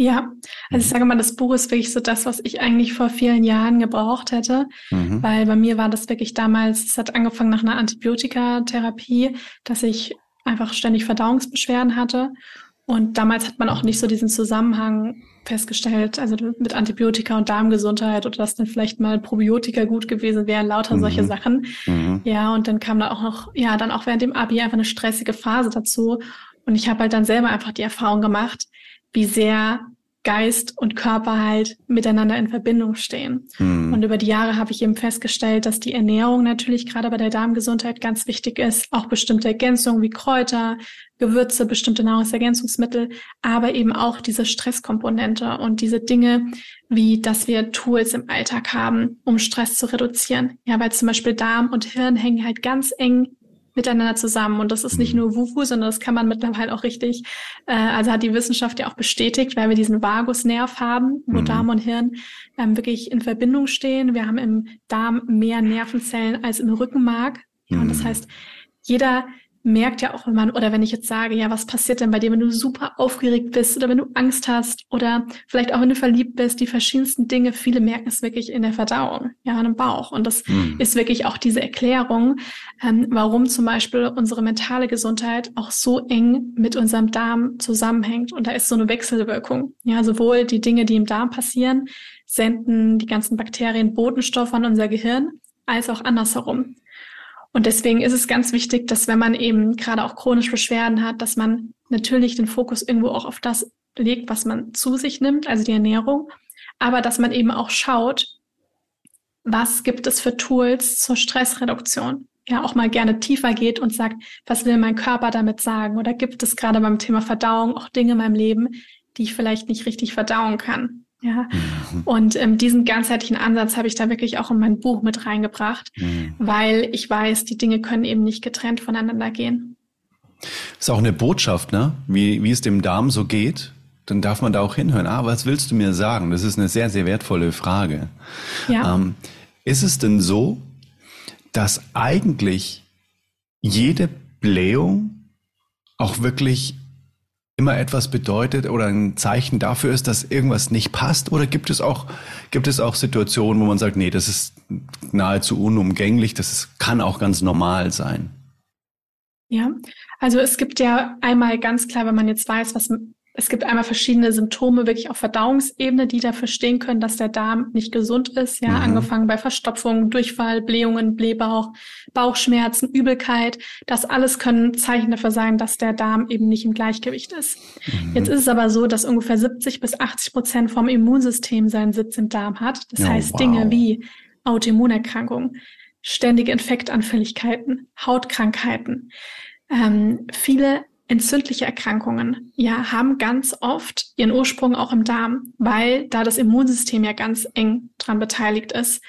Ja, also ich mhm. sage mal, das Buch ist wirklich so das, was ich eigentlich vor vielen Jahren gebraucht hätte, mhm. weil bei mir war das wirklich damals, es hat angefangen nach einer Antibiotikatherapie, dass ich einfach ständig Verdauungsbeschwerden hatte. Und damals hat man auch nicht so diesen Zusammenhang festgestellt, also mit Antibiotika und Darmgesundheit oder dass dann vielleicht mal Probiotika gut gewesen wären, lauter mhm. solche Sachen. Mhm. Ja, und dann kam da auch noch, ja, dann auch während dem Abi einfach eine stressige Phase dazu. Und ich habe halt dann selber einfach die Erfahrung gemacht, wie sehr Geist und Körper halt miteinander in Verbindung stehen. Mhm. Und über die Jahre habe ich eben festgestellt, dass die Ernährung natürlich gerade bei der Darmgesundheit ganz wichtig ist. Auch bestimmte Ergänzungen wie Kräuter, Gewürze, bestimmte Nahrungsergänzungsmittel, aber eben auch diese Stresskomponente und diese Dinge, wie dass wir Tools im Alltag haben, um Stress zu reduzieren. Ja, weil zum Beispiel Darm und Hirn hängen halt ganz eng miteinander zusammen. Und das ist nicht mhm. nur Wufu, sondern das kann man mittlerweile auch richtig, äh, also hat die Wissenschaft ja auch bestätigt, weil wir diesen Vagusnerv haben, wo mhm. Darm und Hirn ähm, wirklich in Verbindung stehen. Wir haben im Darm mehr Nervenzellen als im Rückenmark. Ja, und das mhm. heißt, jeder merkt ja auch, wenn man, oder wenn ich jetzt sage, ja, was passiert denn bei dir, wenn du super aufgeregt bist oder wenn du Angst hast oder vielleicht auch wenn du verliebt bist, die verschiedensten Dinge, viele merken es wirklich in der Verdauung, ja, im Bauch. Und das mhm. ist wirklich auch diese Erklärung, ähm, warum zum Beispiel unsere mentale Gesundheit auch so eng mit unserem Darm zusammenhängt. Und da ist so eine Wechselwirkung. Ja, sowohl die Dinge, die im Darm passieren, senden die ganzen Bakterien Botenstoffe an unser Gehirn, als auch andersherum. Und deswegen ist es ganz wichtig, dass wenn man eben gerade auch chronische Beschwerden hat, dass man natürlich den Fokus irgendwo auch auf das legt, was man zu sich nimmt, also die Ernährung, aber dass man eben auch schaut, was gibt es für Tools zur Stressreduktion? Ja, auch mal gerne tiefer geht und sagt, was will mein Körper damit sagen? Oder gibt es gerade beim Thema Verdauung auch Dinge in meinem Leben, die ich vielleicht nicht richtig verdauen kann? Ja, mhm. und ähm, diesen ganzheitlichen Ansatz habe ich da wirklich auch in mein Buch mit reingebracht, mhm. weil ich weiß, die Dinge können eben nicht getrennt voneinander gehen. Ist auch eine Botschaft, ne? Wie, wie es dem Darm so geht. Dann darf man da auch hinhören. Ah, was willst du mir sagen? Das ist eine sehr, sehr wertvolle Frage. Ja. Ähm, ist es denn so, dass eigentlich jede Blähung auch wirklich immer etwas bedeutet oder ein Zeichen dafür ist, dass irgendwas nicht passt? Oder gibt es auch, gibt es auch Situationen, wo man sagt, nee, das ist nahezu unumgänglich, das ist, kann auch ganz normal sein? Ja, also es gibt ja einmal ganz klar, wenn man jetzt weiß, was es gibt einmal verschiedene Symptome wirklich auf Verdauungsebene, die dafür stehen können, dass der Darm nicht gesund ist. Ja, mhm. angefangen bei Verstopfung, Durchfall, Blähungen, Blähbauch, Bauchschmerzen, Übelkeit. Das alles können Zeichen dafür sein, dass der Darm eben nicht im Gleichgewicht ist. Mhm. Jetzt ist es aber so, dass ungefähr 70 bis 80 Prozent vom Immunsystem seinen Sitz im Darm hat. Das oh, heißt wow. Dinge wie Autoimmunerkrankungen, ständige Infektanfälligkeiten, Hautkrankheiten, ähm, viele entzündliche Erkrankungen ja haben ganz oft ihren Ursprung auch im Darm, weil da das Immunsystem ja ganz eng dran beteiligt ist.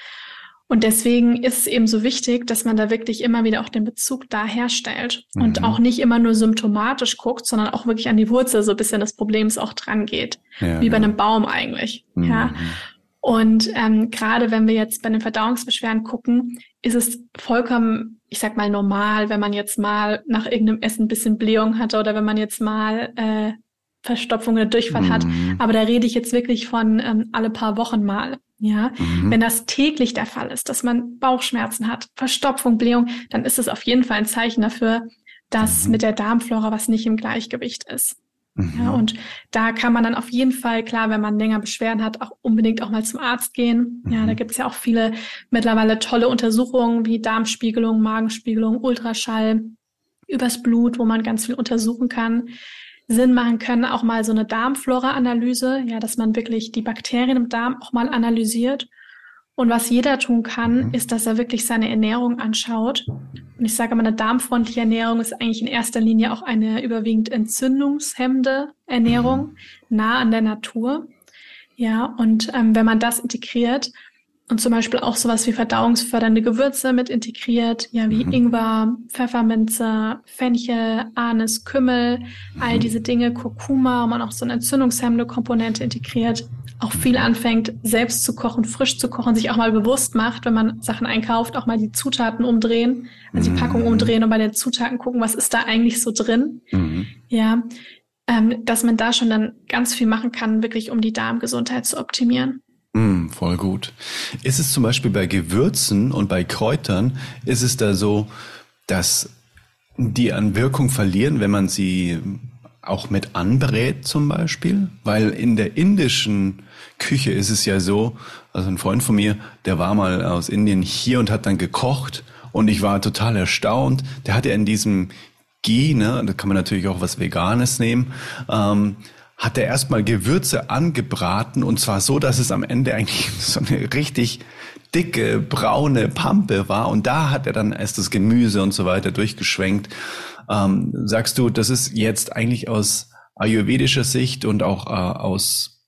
Und deswegen ist es eben so wichtig, dass man da wirklich immer wieder auch den Bezug da herstellt mhm. und auch nicht immer nur symptomatisch guckt, sondern auch wirklich an die Wurzel so ein bisschen des Problems auch dran geht. Ja, wie bei einem Baum eigentlich. Mhm. Ja. Und ähm, gerade wenn wir jetzt bei den Verdauungsbeschwerden gucken, ist es vollkommen, ich sag mal, normal, wenn man jetzt mal nach irgendeinem Essen ein bisschen Blähung hatte oder wenn man jetzt mal äh, Verstopfung oder Durchfall mhm. hat. Aber da rede ich jetzt wirklich von ähm, alle paar Wochen mal. Ja, mhm. wenn das täglich der Fall ist, dass man Bauchschmerzen hat, Verstopfung, Blähung, dann ist es auf jeden Fall ein Zeichen dafür, dass mhm. mit der Darmflora was nicht im Gleichgewicht ist. Mhm. Ja, und da kann man dann auf jeden Fall, klar, wenn man länger Beschwerden hat, auch unbedingt auch mal zum Arzt gehen. Mhm. Ja, da gibt es ja auch viele mittlerweile tolle Untersuchungen wie Darmspiegelung, Magenspiegelung, Ultraschall übers Blut, wo man ganz viel untersuchen kann. Sinn machen können auch mal so eine Darmflora-Analyse, ja, dass man wirklich die Bakterien im Darm auch mal analysiert und was jeder tun kann, mhm. ist, dass er wirklich seine Ernährung anschaut. Und ich sage immer, eine darmfreundliche Ernährung ist eigentlich in erster Linie auch eine überwiegend entzündungshemmende Ernährung, mhm. nah an der Natur. Ja, und ähm, wenn man das integriert und zum Beispiel auch sowas wie verdauungsfördernde Gewürze mit integriert, ja, wie mhm. Ingwer, Pfefferminze, Fenchel, Anis, Kümmel, all mhm. diese Dinge, Kurkuma, und man auch so eine entzündungshemmende Komponente integriert, auch viel anfängt, selbst zu kochen, frisch zu kochen, sich auch mal bewusst macht, wenn man Sachen einkauft, auch mal die Zutaten umdrehen, also die Packung mhm. umdrehen und bei den Zutaten gucken, was ist da eigentlich so drin. Mhm. Ja, ähm, dass man da schon dann ganz viel machen kann, wirklich um die Darmgesundheit zu optimieren. Mm, voll gut. Ist es zum Beispiel bei Gewürzen und bei Kräutern, ist es da so, dass die an Wirkung verlieren, wenn man sie auch mit anbrät zum Beispiel? Weil in der indischen Küche ist es ja so, also ein Freund von mir, der war mal aus Indien hier und hat dann gekocht und ich war total erstaunt. Der hatte in diesem Ghee, ne, da kann man natürlich auch was Veganes nehmen, ähm, hat er erstmal Gewürze angebraten und zwar so, dass es am Ende eigentlich so eine richtig dicke, braune Pampe war und da hat er dann erst das Gemüse und so weiter durchgeschwenkt. Ähm, sagst du, das ist jetzt eigentlich aus ayurvedischer Sicht und auch äh, aus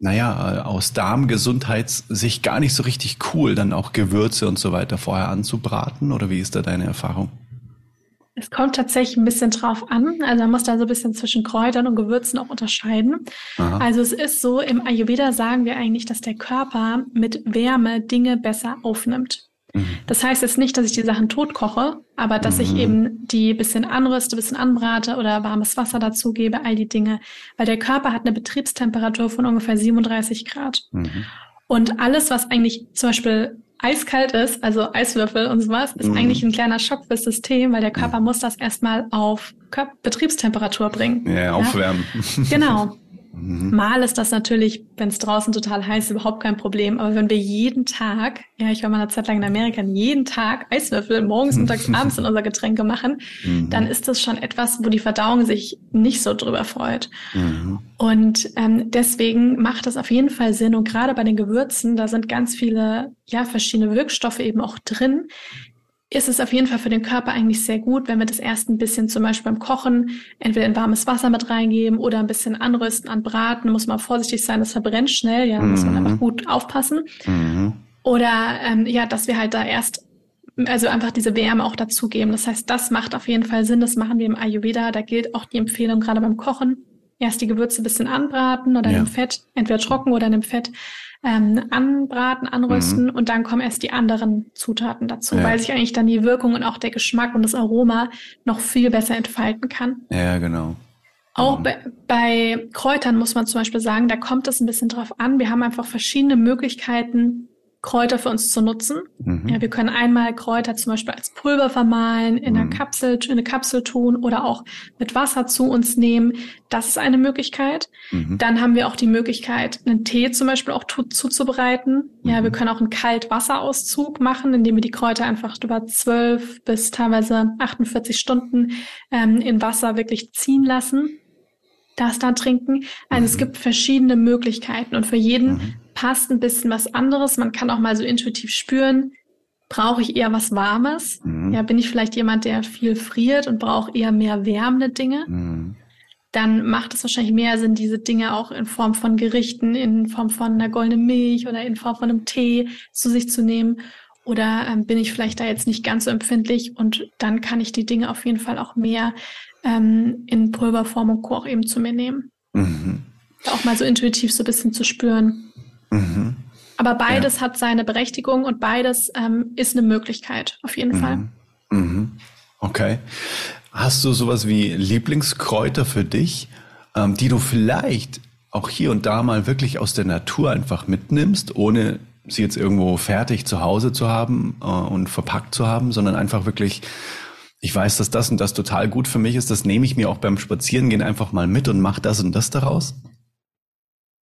naja, äh, aus Darmgesundheitssicht gar nicht so richtig cool, dann auch Gewürze und so weiter vorher anzubraten? Oder wie ist da deine Erfahrung? Es kommt tatsächlich ein bisschen drauf an. Also man muss da so ein bisschen zwischen Kräutern und Gewürzen auch unterscheiden. Aha. Also es ist so, im Ayurveda sagen wir eigentlich, dass der Körper mit Wärme Dinge besser aufnimmt. Mhm. Das heißt jetzt nicht, dass ich die Sachen tot koche, aber dass mhm. ich eben die bisschen anrüste, bisschen anbrate oder warmes Wasser dazu gebe, all die Dinge. Weil der Körper hat eine Betriebstemperatur von ungefähr 37 Grad. Mhm. Und alles, was eigentlich zum Beispiel eiskalt ist, also Eiswürfel und sowas, ist mhm. eigentlich ein kleiner Schock fürs System, weil der Körper muss das erstmal auf Betriebstemperatur bringen. Ja, ja? aufwärmen. Genau. Mhm. Mal ist das natürlich, wenn es draußen total heiß ist, überhaupt kein Problem. Aber wenn wir jeden Tag, ja, ich war mal eine Zeit lang in Amerika, jeden Tag Eiswürfel morgens, mittags, abends in unser Getränke machen, mhm. dann ist das schon etwas, wo die Verdauung sich nicht so drüber freut. Mhm. Und ähm, deswegen macht das auf jeden Fall Sinn. Und gerade bei den Gewürzen, da sind ganz viele, ja, verschiedene Wirkstoffe eben auch drin, ist es auf jeden Fall für den Körper eigentlich sehr gut, wenn wir das erst ein bisschen zum Beispiel beim Kochen entweder in warmes Wasser mit reingeben oder ein bisschen anrösten, anbraten. Muss man vorsichtig sein, das verbrennt schnell, ja, mhm. muss man einfach mhm. gut aufpassen. Mhm. Oder ähm, ja, dass wir halt da erst also einfach diese Wärme auch dazugeben. Das heißt, das macht auf jeden Fall Sinn. Das machen wir im Ayurveda. Da gilt auch die Empfehlung gerade beim Kochen, erst die Gewürze ein bisschen anbraten oder ja. im Fett, entweder trocken oder in dem Fett ähm, anbraten, anrösten mhm. und dann kommen erst die anderen Zutaten dazu, ja. weil sich eigentlich dann die Wirkung und auch der Geschmack und das Aroma noch viel besser entfalten kann. Ja, genau. Auch mhm. bei, bei Kräutern muss man zum Beispiel sagen, da kommt es ein bisschen drauf an. Wir haben einfach verschiedene Möglichkeiten, Kräuter für uns zu nutzen. Mhm. Ja, wir können einmal Kräuter zum Beispiel als Pulver vermahlen, in mhm. einer Kapsel, in eine Kapsel tun oder auch mit Wasser zu uns nehmen. Das ist eine Möglichkeit. Mhm. Dann haben wir auch die Möglichkeit, einen Tee zum Beispiel auch zuzubereiten. Ja, wir mhm. können auch einen Kaltwasserauszug machen, indem wir die Kräuter einfach über zwölf bis teilweise 48 Stunden ähm, in Wasser wirklich ziehen lassen das dann trinken. Also es mhm. gibt verschiedene Möglichkeiten und für jeden mhm passt ein bisschen was anderes. Man kann auch mal so intuitiv spüren, brauche ich eher was Warmes? Mhm. Ja, bin ich vielleicht jemand, der viel friert und braucht eher mehr wärmende Dinge? Mhm. Dann macht es wahrscheinlich mehr Sinn, diese Dinge auch in Form von Gerichten, in Form von einer goldenen Milch oder in Form von einem Tee zu sich zu nehmen. Oder ähm, bin ich vielleicht da jetzt nicht ganz so empfindlich und dann kann ich die Dinge auf jeden Fall auch mehr ähm, in Pulverform und Co. auch eben zu mir nehmen. Mhm. Auch mal so intuitiv so ein bisschen zu spüren. Mhm. Aber beides ja. hat seine Berechtigung und beides ähm, ist eine Möglichkeit, auf jeden mhm. Fall. Mhm. Okay. Hast du sowas wie Lieblingskräuter für dich, ähm, die du vielleicht auch hier und da mal wirklich aus der Natur einfach mitnimmst, ohne sie jetzt irgendwo fertig zu Hause zu haben äh, und verpackt zu haben, sondern einfach wirklich, ich weiß, dass das und das total gut für mich ist, das nehme ich mir auch beim Spazierengehen einfach mal mit und mache das und das daraus?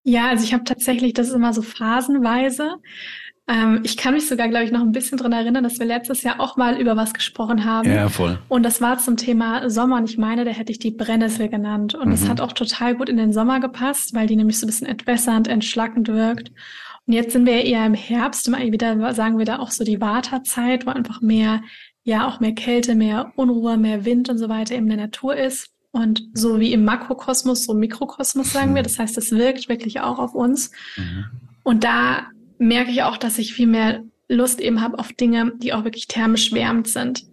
Ja, also ich habe tatsächlich, das ist immer so phasenweise. Ähm, ich kann mich sogar, glaube ich, noch ein bisschen dran erinnern, dass wir letztes Jahr auch mal über was gesprochen haben. Ja, voll. Und das war zum Thema Sommer. Und ich meine, da hätte ich die Brennnessel genannt. Und mhm. das hat auch total gut in den Sommer gepasst, weil die nämlich so ein bisschen entwässernd, entschlackend wirkt. Und jetzt sind wir eher im Herbst, mal wieder sagen wir da auch so die Wartezeit, wo einfach mehr, ja, auch mehr Kälte, mehr Unruhe, mehr Wind und so weiter in der Natur ist. Und so wie im Makrokosmos, so Mikrokosmos sagen wir. Das heißt, es wirkt wirklich auch auf uns. Mhm. Und da merke ich auch, dass ich viel mehr Lust eben habe auf Dinge, die auch wirklich thermisch wärmend sind.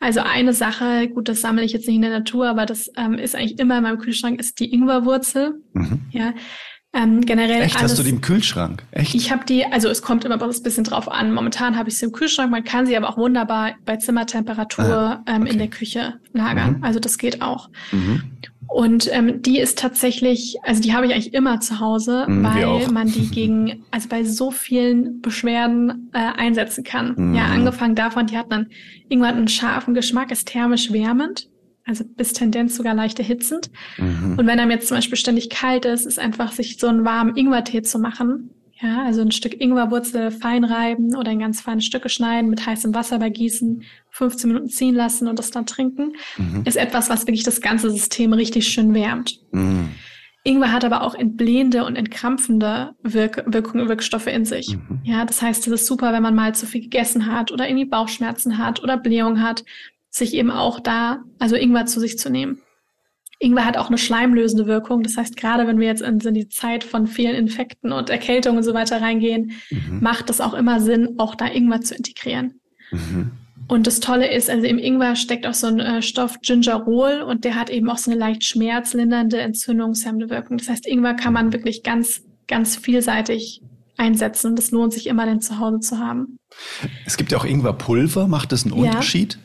Also eine Sache, gut, das sammle ich jetzt nicht in der Natur, aber das ähm, ist eigentlich immer in meinem Kühlschrank, ist die Ingwerwurzel. Mhm. Ja, ähm, generell Echt, alles, hast du die im Kühlschrank? Echt? Ich habe die, also es kommt immer ein bisschen drauf an. Momentan habe ich sie im Kühlschrank, man kann sie aber auch wunderbar bei Zimmertemperatur ah, ähm, okay. in der Küche lagern. Mhm. Also das geht auch. Mhm. Und ähm, die ist tatsächlich, also die habe ich eigentlich immer zu Hause, mhm, weil man die gegen, also bei so vielen Beschwerden äh, einsetzen kann. Mhm. Ja, angefangen davon, die hat dann irgendwann einen scharfen Geschmack, ist thermisch wärmend also bis Tendenz sogar leicht erhitzend. Mhm. Und wenn einem jetzt zum Beispiel ständig kalt ist, ist einfach sich so einen warmen Ingwertee zu machen. Ja, also ein Stück Ingwerwurzel fein reiben oder in ganz feine Stücke schneiden, mit heißem Wasser begießen, 15 Minuten ziehen lassen und das dann trinken, mhm. ist etwas, was wirklich das ganze System richtig schön wärmt. Mhm. Ingwer hat aber auch entblähende und entkrampfende Wirk Wirkung, Wirkstoffe in sich. Mhm. Ja, das heißt, es ist super, wenn man mal zu viel gegessen hat oder irgendwie Bauchschmerzen hat oder Blähung hat, sich eben auch da, also Ingwer zu sich zu nehmen. Ingwer hat auch eine schleimlösende Wirkung. Das heißt, gerade wenn wir jetzt in, in die Zeit von vielen Infekten und Erkältungen und so weiter reingehen, mhm. macht es auch immer Sinn, auch da Ingwer zu integrieren. Mhm. Und das Tolle ist, also im Ingwer steckt auch so ein äh, Stoff Gingerol und der hat eben auch so eine leicht schmerzlindernde, entzündungshemmende Wirkung. Das heißt, Ingwer kann man wirklich ganz, ganz vielseitig einsetzen und es lohnt sich immer, den zu Hause zu haben. Es gibt ja auch Ingwerpulver. Macht das einen Unterschied?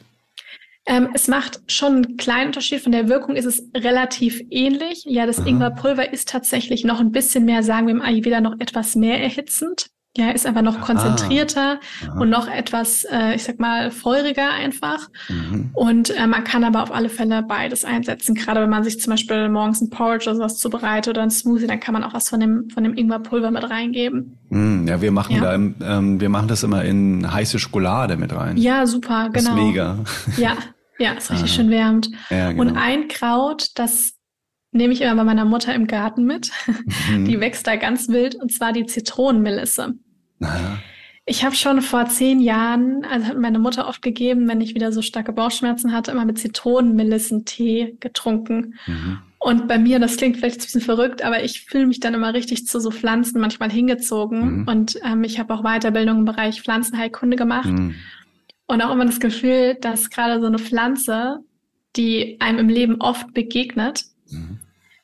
Ähm, es macht schon einen kleinen Unterschied. Von der Wirkung ist es relativ ähnlich. Ja, das Ingwerpulver ist tatsächlich noch ein bisschen mehr, sagen wir im Ayurveda, noch etwas mehr erhitzend. Ja, ist einfach noch konzentrierter ah, und noch etwas, äh, ich sag mal, feuriger einfach. Mhm. Und äh, man kann aber auf alle Fälle beides einsetzen. Gerade wenn man sich zum Beispiel morgens ein Porridge oder sowas zubereitet oder ein Smoothie, dann kann man auch was von dem, von dem Ingwerpulver mit reingeben. Mm, ja, wir machen ja. da, ähm, wir machen das immer in heiße Schokolade mit rein. Ja, super, genau. Das ist mega. Ja, Ja, ist richtig schön wärmend. Ja, genau. Und ein Kraut, das nehme ich immer bei meiner Mutter im Garten mit. Mhm. Die wächst da ganz wild, und zwar die Zitronenmelisse. Naja. Ich habe schon vor zehn Jahren, also hat meine Mutter oft gegeben, wenn ich wieder so starke Bauchschmerzen hatte, immer mit Zitronenmelissentee getrunken. Mhm. Und bei mir, das klingt vielleicht ein bisschen verrückt, aber ich fühle mich dann immer richtig zu so Pflanzen manchmal hingezogen. Mhm. Und ähm, ich habe auch Weiterbildung im Bereich Pflanzenheilkunde gemacht. Mhm. Und auch immer das Gefühl, dass gerade so eine Pflanze, die einem im Leben oft begegnet, mhm.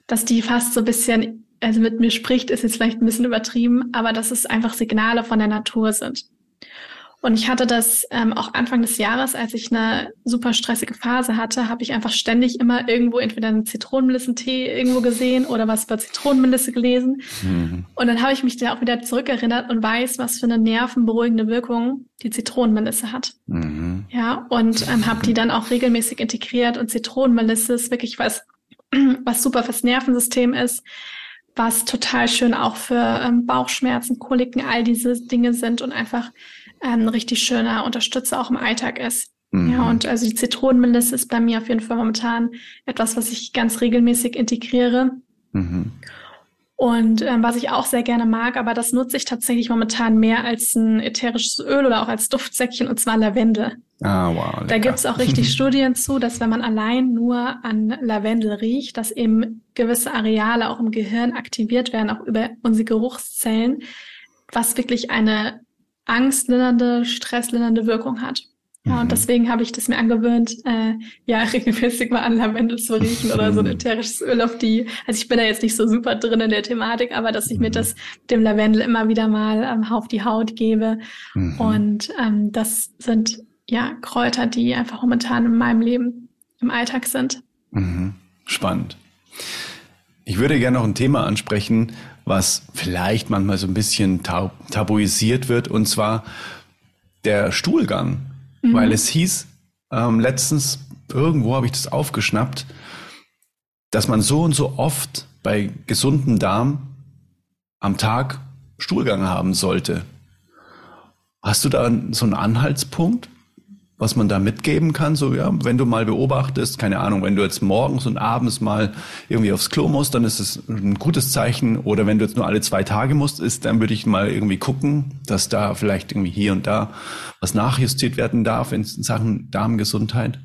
dass die fast so ein bisschen, also mit mir spricht, ist jetzt vielleicht ein bisschen übertrieben, aber dass es einfach Signale von der Natur sind. Und ich hatte das ähm, auch Anfang des Jahres, als ich eine super stressige Phase hatte, habe ich einfach ständig immer irgendwo entweder einen Zitronenmelissentee irgendwo gesehen oder was über Zitronenmelisse gelesen. Mhm. Und dann habe ich mich da auch wieder zurückerinnert und weiß, was für eine nervenberuhigende Wirkung die Zitronenmelisse hat. Mhm. Ja, und ähm, habe die dann auch regelmäßig integriert. Und Zitronenmelisse ist wirklich was, was super fürs Nervensystem ist was total schön auch für ähm, Bauchschmerzen, Koliken, all diese Dinge sind und einfach ein ähm, richtig schöner Unterstützer auch im Alltag ist. Mhm. Ja, und also die Zitronenmelisse ist bei mir auf jeden Fall momentan etwas, was ich ganz regelmäßig integriere. Mhm. Und ähm, was ich auch sehr gerne mag, aber das nutze ich tatsächlich momentan mehr als ein ätherisches Öl oder auch als Duftsäckchen, und zwar Lavendel. Ah, wow. Lecker. Da gibt es auch richtig Studien zu, dass wenn man allein nur an Lavendel riecht, dass eben gewisse Areale auch im Gehirn aktiviert werden, auch über unsere Geruchszellen, was wirklich eine angstlindernde, stresslindernde Wirkung hat. Ja, und mhm. deswegen habe ich das mir angewöhnt, äh, ja, regelmäßig mal an Lavendel zu riechen oder so ein ätherisches Öl auf die. Also ich bin da jetzt nicht so super drin in der Thematik, aber dass ich mir mhm. das dem Lavendel immer wieder mal ähm, auf die Haut gebe. Mhm. Und ähm, das sind ja Kräuter, die einfach momentan in meinem Leben im Alltag sind. Mhm. Spannend. Ich würde gerne noch ein Thema ansprechen, was vielleicht manchmal so ein bisschen tab tabuisiert wird, und zwar der Stuhlgang. Mhm. Weil es hieß, ähm, letztens, irgendwo habe ich das aufgeschnappt, dass man so und so oft bei gesundem Darm am Tag Stuhlgang haben sollte. Hast du da so einen Anhaltspunkt? Was man da mitgeben kann, so ja, wenn du mal beobachtest, keine Ahnung, wenn du jetzt morgens und abends mal irgendwie aufs Klo musst, dann ist es ein gutes Zeichen. Oder wenn du jetzt nur alle zwei Tage musst, ist, dann würde ich mal irgendwie gucken, dass da vielleicht irgendwie hier und da was nachjustiert werden darf in Sachen Darmgesundheit.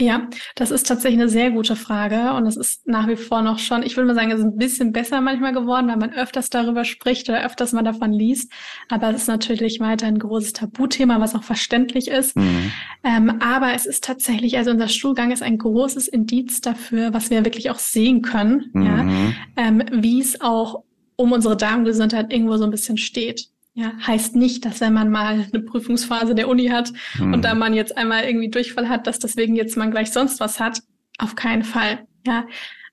Ja, das ist tatsächlich eine sehr gute Frage und es ist nach wie vor noch schon, ich würde mal sagen, es ist ein bisschen besser manchmal geworden, weil man öfters darüber spricht oder öfters mal davon liest. Aber es ist natürlich weiter ein großes Tabuthema, was auch verständlich ist. Mhm. Ähm, aber es ist tatsächlich, also unser Stuhlgang ist ein großes Indiz dafür, was wir wirklich auch sehen können, mhm. ja, ähm, wie es auch um unsere Darmgesundheit irgendwo so ein bisschen steht. Ja, heißt nicht, dass wenn man mal eine Prüfungsphase der Uni hat hm. und da man jetzt einmal irgendwie Durchfall hat, dass deswegen jetzt man gleich sonst was hat. Auf keinen Fall. Ja,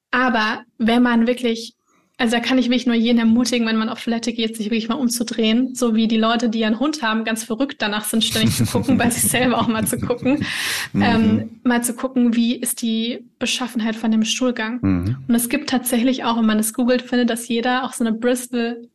aber wenn man wirklich, also da kann ich wirklich nur jeden ermutigen, wenn man auf Toilette geht, sich wirklich mal umzudrehen, so wie die Leute, die einen Hund haben, ganz verrückt danach sind, ständig zu gucken, bei sich selber auch mal zu gucken, mhm. ähm, mal zu gucken, wie ist die Beschaffenheit von dem Stuhlgang. Mhm. Und es gibt tatsächlich auch, wenn man es googelt, findet, dass jeder auch so eine Bristol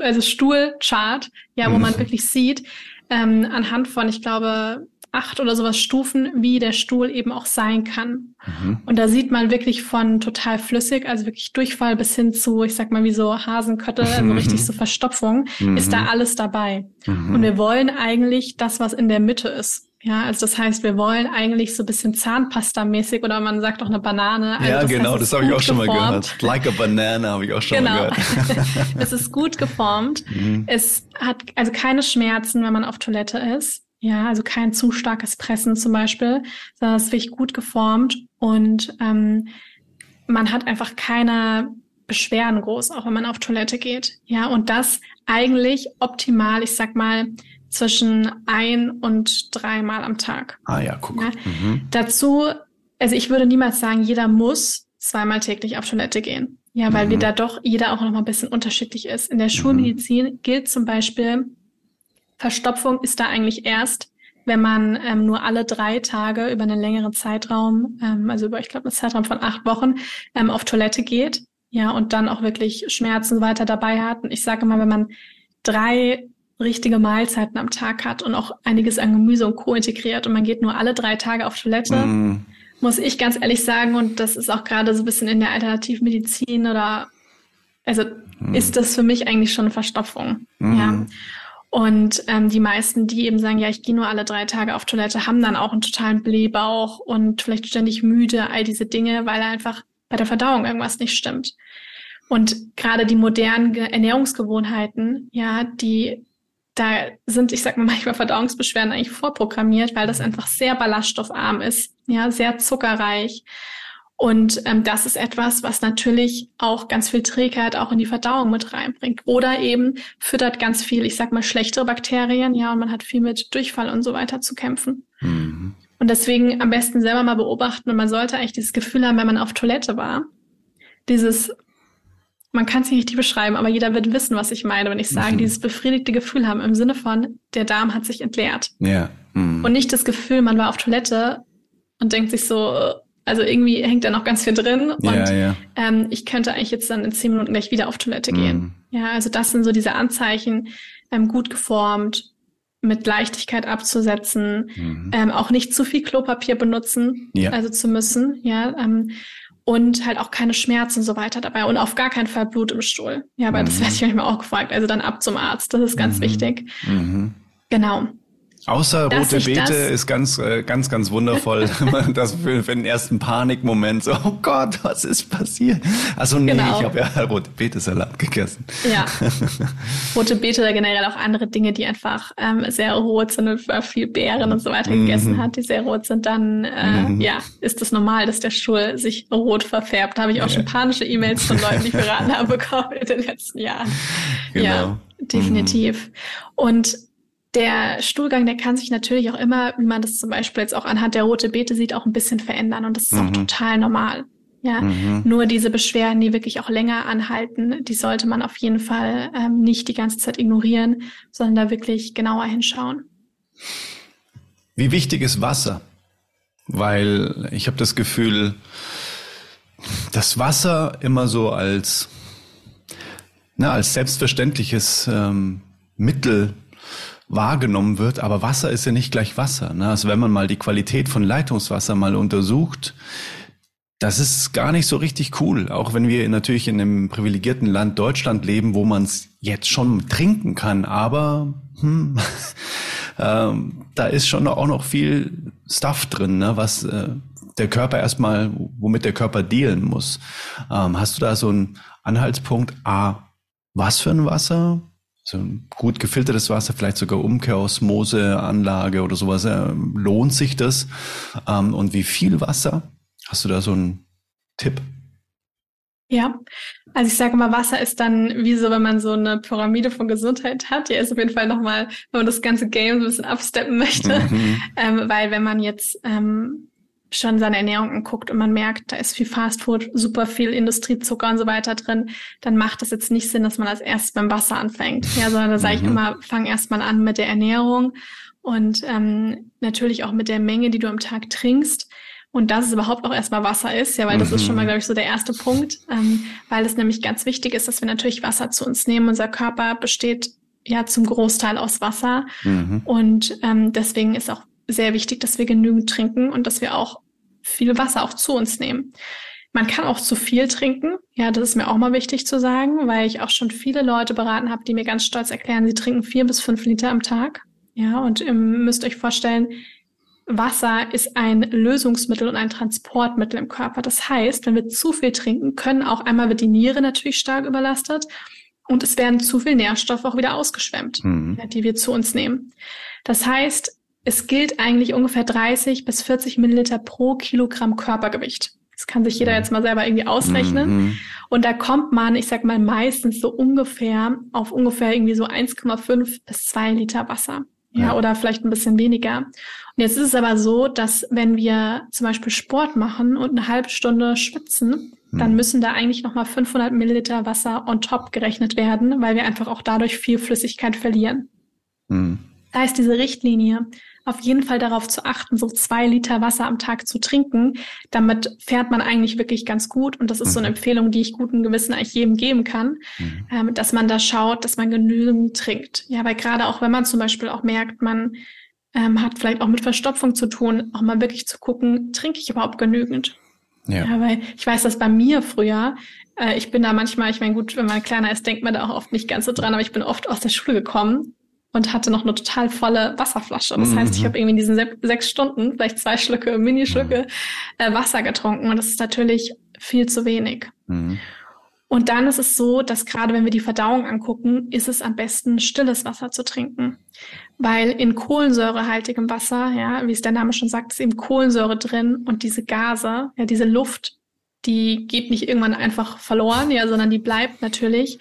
also Stuhlchart, ja, wo man mhm. wirklich sieht, ähm, anhand von, ich glaube, acht oder sowas Stufen, wie der Stuhl eben auch sein kann. Mhm. Und da sieht man wirklich von total flüssig, also wirklich Durchfall bis hin zu, ich sag mal, wie so Hasenköttel, mhm. so richtig so Verstopfung, mhm. ist da alles dabei. Mhm. Und wir wollen eigentlich das, was in der Mitte ist. Ja, also das heißt, wir wollen eigentlich so ein bisschen Zahnpasta-mäßig oder man sagt auch eine Banane. Also ja, das genau, heißt, das habe ich auch schon geformt. mal gehört. Like a banana habe ich auch schon genau. mal gehört. es ist gut geformt. Mhm. Es hat also keine Schmerzen, wenn man auf Toilette ist. Ja, also kein zu starkes Pressen zum Beispiel, sondern es ist wirklich gut geformt und ähm, man hat einfach keine Beschwerden groß, auch wenn man auf Toilette geht. Ja, und das eigentlich optimal, ich sag mal, zwischen ein und dreimal am Tag. Ah ja, guck. Ja. Mhm. Dazu, also ich würde niemals sagen, jeder muss zweimal täglich auf Toilette gehen. Ja, weil mhm. wir da doch jeder auch noch mal ein bisschen unterschiedlich ist. In der mhm. Schulmedizin mhm. gilt zum Beispiel, Verstopfung ist da eigentlich erst, wenn man ähm, nur alle drei Tage über einen längeren Zeitraum, ähm, also über, ich glaube, einen Zeitraum von acht Wochen, ähm, auf Toilette geht. Ja, und dann auch wirklich Schmerzen weiter dabei hat. Und ich sage mal, wenn man drei richtige Mahlzeiten am Tag hat und auch einiges an Gemüse und Co. integriert und man geht nur alle drei Tage auf Toilette, mm. muss ich ganz ehrlich sagen, und das ist auch gerade so ein bisschen in der Alternativmedizin oder also mm. ist das für mich eigentlich schon eine Verstopfung. Mm. Ja. Und ähm, die meisten, die eben sagen, ja, ich gehe nur alle drei Tage auf Toilette, haben dann auch einen totalen Blähbauch und vielleicht ständig müde, all diese Dinge, weil einfach bei der Verdauung irgendwas nicht stimmt. Und gerade die modernen Ernährungsgewohnheiten, ja, die da sind, ich sag mal, manchmal Verdauungsbeschwerden eigentlich vorprogrammiert, weil das einfach sehr ballaststoffarm ist, ja, sehr zuckerreich. Und ähm, das ist etwas, was natürlich auch ganz viel Trägheit auch in die Verdauung mit reinbringt. Oder eben füttert ganz viel, ich sag mal, schlechtere Bakterien, ja, und man hat viel mit Durchfall und so weiter zu kämpfen. Mhm. Und deswegen am besten selber mal beobachten und man sollte eigentlich dieses Gefühl haben, wenn man auf Toilette war. Dieses, man kann es nicht richtig beschreiben, aber jeder wird wissen, was ich meine, wenn ich sage, mhm. dieses befriedigte Gefühl haben im Sinne von, der Darm hat sich entleert. Ja. Mhm. Und nicht das Gefühl, man war auf Toilette und denkt sich so, also irgendwie hängt da noch ganz viel drin und ja, ja. Ähm, ich könnte eigentlich jetzt dann in zehn Minuten gleich wieder auf Toilette gehen. Mhm. Ja, also das sind so diese Anzeichen, ähm, gut geformt, mit Leichtigkeit abzusetzen, mhm. ähm, auch nicht zu viel Klopapier benutzen, ja. also zu müssen, ja, ähm, und halt auch keine Schmerzen und so weiter dabei und auf gar keinen Fall Blut im Stuhl. Ja, weil mhm. das werde ich manchmal auch gefragt. Also dann ab zum Arzt, das ist ganz mhm. wichtig. Mhm. Genau. Außer rote Beete ist ganz, äh, ganz, ganz wundervoll. das für, für den ersten Panikmoment so, oh Gott, was ist passiert? Also nee, genau. ich habe ja rote Beete-Salat gegessen. Ja, rote Beete oder generell auch andere Dinge, die einfach ähm, sehr rot sind und viel Beeren und so weiter mhm. gegessen hat, die sehr rot sind, dann äh, mhm. ja, ist es normal, dass der Stuhl sich rot verfärbt. Da habe ich auch ja. schon panische E-Mails von Leuten, die ich beraten habe, bekommen in den letzten Jahren. Genau. Ja, definitiv. Mhm. Und der Stuhlgang, der kann sich natürlich auch immer, wie man das zum Beispiel jetzt auch anhand der rote Beete sieht, auch ein bisschen verändern. Und das ist mhm. auch total normal. Ja, mhm. nur diese Beschwerden, die wirklich auch länger anhalten, die sollte man auf jeden Fall ähm, nicht die ganze Zeit ignorieren, sondern da wirklich genauer hinschauen. Wie wichtig ist Wasser? Weil ich habe das Gefühl, dass Wasser immer so als, na, als selbstverständliches ähm, Mittel wahrgenommen wird. Aber Wasser ist ja nicht gleich Wasser. Ne? Also wenn man mal die Qualität von Leitungswasser mal untersucht, das ist gar nicht so richtig cool. Auch wenn wir natürlich in einem privilegierten Land Deutschland leben, wo man es jetzt schon trinken kann. Aber hm, ähm, da ist schon auch noch viel Stuff drin, ne? was äh, der Körper erstmal, womit der Körper dealen muss. Ähm, hast du da so einen Anhaltspunkt? A, was für ein Wasser? So ein gut gefiltertes Wasser, vielleicht sogar Umkehrosmoseanlage oder sowas, äh, lohnt sich das? Ähm, und wie viel Wasser? Hast du da so einen Tipp? Ja, also ich sage mal, Wasser ist dann wie so, wenn man so eine Pyramide von Gesundheit hat. Ja, ist auf jeden Fall nochmal, wenn man das ganze Game so ein bisschen absteppen möchte. Mhm. Ähm, weil wenn man jetzt ähm, schon seine Ernährung anguckt und man merkt, da ist viel Fastfood, super viel Industriezucker und so weiter drin, dann macht es jetzt nicht Sinn, dass man als erstes beim Wasser anfängt. Ja, sondern da sage mhm. ich immer, fang erstmal an mit der Ernährung und ähm, natürlich auch mit der Menge, die du am Tag trinkst. Und dass es überhaupt auch erstmal Wasser ist, ja, weil das mhm. ist schon mal, mhm. glaube ich, so der erste Punkt, ähm, weil es nämlich ganz wichtig ist, dass wir natürlich Wasser zu uns nehmen. Unser Körper besteht ja zum Großteil aus Wasser. Mhm. Und ähm, deswegen ist auch sehr wichtig, dass wir genügend trinken und dass wir auch viel Wasser auch zu uns nehmen. Man kann auch zu viel trinken. Ja, das ist mir auch mal wichtig zu sagen, weil ich auch schon viele Leute beraten habe, die mir ganz stolz erklären, sie trinken vier bis fünf Liter am Tag. Ja, und ihr müsst euch vorstellen, Wasser ist ein Lösungsmittel und ein Transportmittel im Körper. Das heißt, wenn wir zu viel trinken, können auch einmal wird die Niere natürlich stark überlastet und es werden zu viel Nährstoffe auch wieder ausgeschwemmt, mhm. die wir zu uns nehmen. Das heißt, es gilt eigentlich ungefähr 30 bis 40 Milliliter pro Kilogramm Körpergewicht. Das kann sich jeder mhm. jetzt mal selber irgendwie ausrechnen. Mhm. Und da kommt man, ich sag mal, meistens so ungefähr auf ungefähr irgendwie so 1,5 bis 2 Liter Wasser. Ja, ja, oder vielleicht ein bisschen weniger. Und jetzt ist es aber so, dass wenn wir zum Beispiel Sport machen und eine halbe Stunde schwitzen, mhm. dann müssen da eigentlich nochmal 500 Milliliter Wasser on top gerechnet werden, weil wir einfach auch dadurch viel Flüssigkeit verlieren. Mhm. Da ist diese Richtlinie auf jeden Fall darauf zu achten, so zwei Liter Wasser am Tag zu trinken. Damit fährt man eigentlich wirklich ganz gut. Und das ist mhm. so eine mhm. Empfehlung, die ich guten Gewissen eigentlich jedem geben kann, mhm. ähm, dass man da schaut, dass man genügend trinkt. Ja, weil gerade auch wenn man zum Beispiel auch merkt, man ähm, hat vielleicht auch mit Verstopfung zu tun, auch mal wirklich zu gucken, trinke ich überhaupt genügend? Ja. ja, weil ich weiß, dass bei mir früher, äh, ich bin da manchmal, ich meine, gut, wenn man kleiner ist, denkt man da auch oft nicht ganz so dran, aber ich bin oft aus der Schule gekommen und hatte noch eine total volle Wasserflasche. Das mhm. heißt, ich mhm. habe irgendwie in diesen se sechs Stunden vielleicht zwei Schlücke, Minischlücke mhm. äh, Wasser getrunken und das ist natürlich viel zu wenig. Mhm. Und dann ist es so, dass gerade wenn wir die Verdauung angucken, ist es am besten stilles Wasser zu trinken. Weil in kohlensäurehaltigem Wasser, ja, wie es der Name schon sagt, ist eben Kohlensäure drin und diese Gase, ja, diese Luft die geht nicht irgendwann einfach verloren, ja, sondern die bleibt natürlich.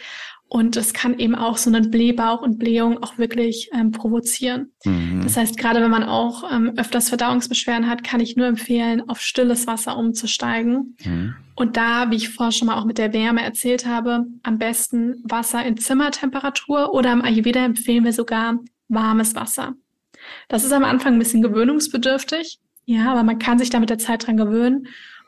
Und es kann eben auch so einen Blähbauch und Blähung auch wirklich ähm, provozieren. Mhm. Das heißt, gerade wenn man auch ähm, öfters Verdauungsbeschwerden hat, kann ich nur empfehlen, auf stilles Wasser umzusteigen. Mhm. Und da, wie ich vorher schon mal auch mit der Wärme erzählt habe, am besten Wasser in Zimmertemperatur oder im Ayurveda empfehlen wir sogar warmes Wasser. Das ist am Anfang ein bisschen gewöhnungsbedürftig, ja, aber man kann sich da mit der Zeit dran gewöhnen.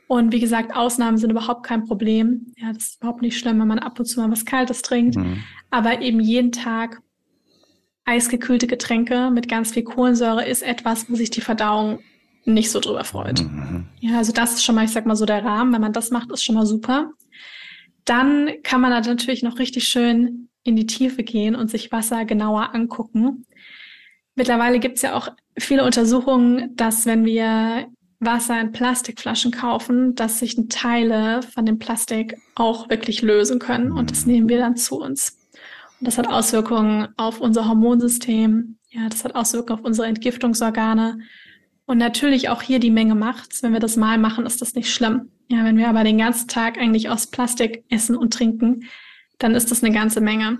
Und wie gesagt, Ausnahmen sind überhaupt kein Problem. Ja, das ist überhaupt nicht schlimm, wenn man ab und zu mal was Kaltes trinkt. Mhm. Aber eben jeden Tag eisgekühlte Getränke mit ganz viel Kohlensäure ist etwas, wo sich die Verdauung nicht so drüber freut. Mhm. Ja, also das ist schon mal, ich sag mal so der Rahmen. Wenn man das macht, ist schon mal super. Dann kann man natürlich noch richtig schön in die Tiefe gehen und sich Wasser genauer angucken. Mittlerweile gibt es ja auch viele Untersuchungen, dass wenn wir Wasser in Plastikflaschen kaufen, dass sich Teile von dem Plastik auch wirklich lösen können und das nehmen wir dann zu uns. Und das hat Auswirkungen auf unser Hormonsystem, ja, das hat Auswirkungen auf unsere Entgiftungsorgane und natürlich auch hier die Menge macht's. Wenn wir das mal machen, ist das nicht schlimm. Ja, wenn wir aber den ganzen Tag eigentlich aus Plastik essen und trinken, dann ist das eine ganze Menge.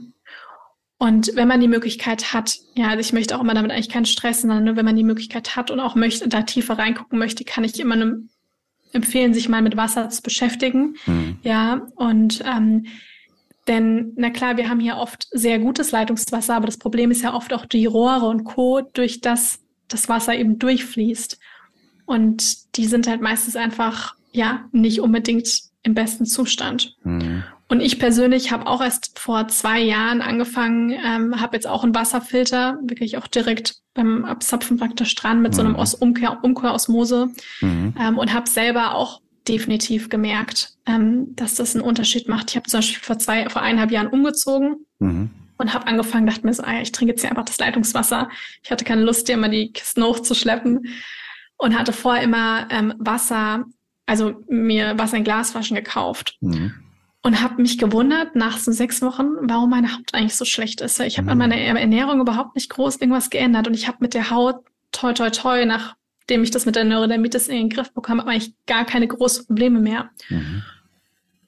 Und wenn man die Möglichkeit hat, ja, also ich möchte auch immer damit eigentlich keinen Stress, sondern nur wenn man die Möglichkeit hat und auch möchte, da tiefer reingucken möchte, kann ich immer empfehlen, sich mal mit Wasser zu beschäftigen. Mhm. Ja, und ähm, denn, na klar, wir haben hier oft sehr gutes Leitungswasser, aber das Problem ist ja oft auch die Rohre und Co., durch das das Wasser eben durchfließt. Und die sind halt meistens einfach, ja, nicht unbedingt im besten Zustand. Mhm. Und ich persönlich habe auch erst vor zwei Jahren angefangen, ähm, habe jetzt auch einen Wasserfilter, wirklich auch direkt beim Abzapfen praktisch dran mit mhm. so einem mhm. Os Umkehr, Umkehrosmose mhm. ähm, und habe selber auch definitiv gemerkt, ähm, dass das einen Unterschied macht. Ich habe zum Beispiel vor zwei, vor eineinhalb Jahren umgezogen mhm. und habe angefangen, dachte mir so, ah, ich trinke jetzt hier einfach das Leitungswasser. Ich hatte keine Lust, dir immer die Kisten hochzuschleppen und hatte vorher immer ähm, Wasser, also mir Wasser in Glasflaschen gekauft. Mhm und habe mich gewundert nach so sechs Wochen, warum meine Haut eigentlich so schlecht ist. Ich habe an mhm. meiner Ernährung überhaupt nicht groß irgendwas geändert und ich habe mit der Haut toi toi toi, nachdem ich das mit der Neurodermitis in den Griff bekomme, habe eigentlich gar keine großen Probleme mehr. Mhm.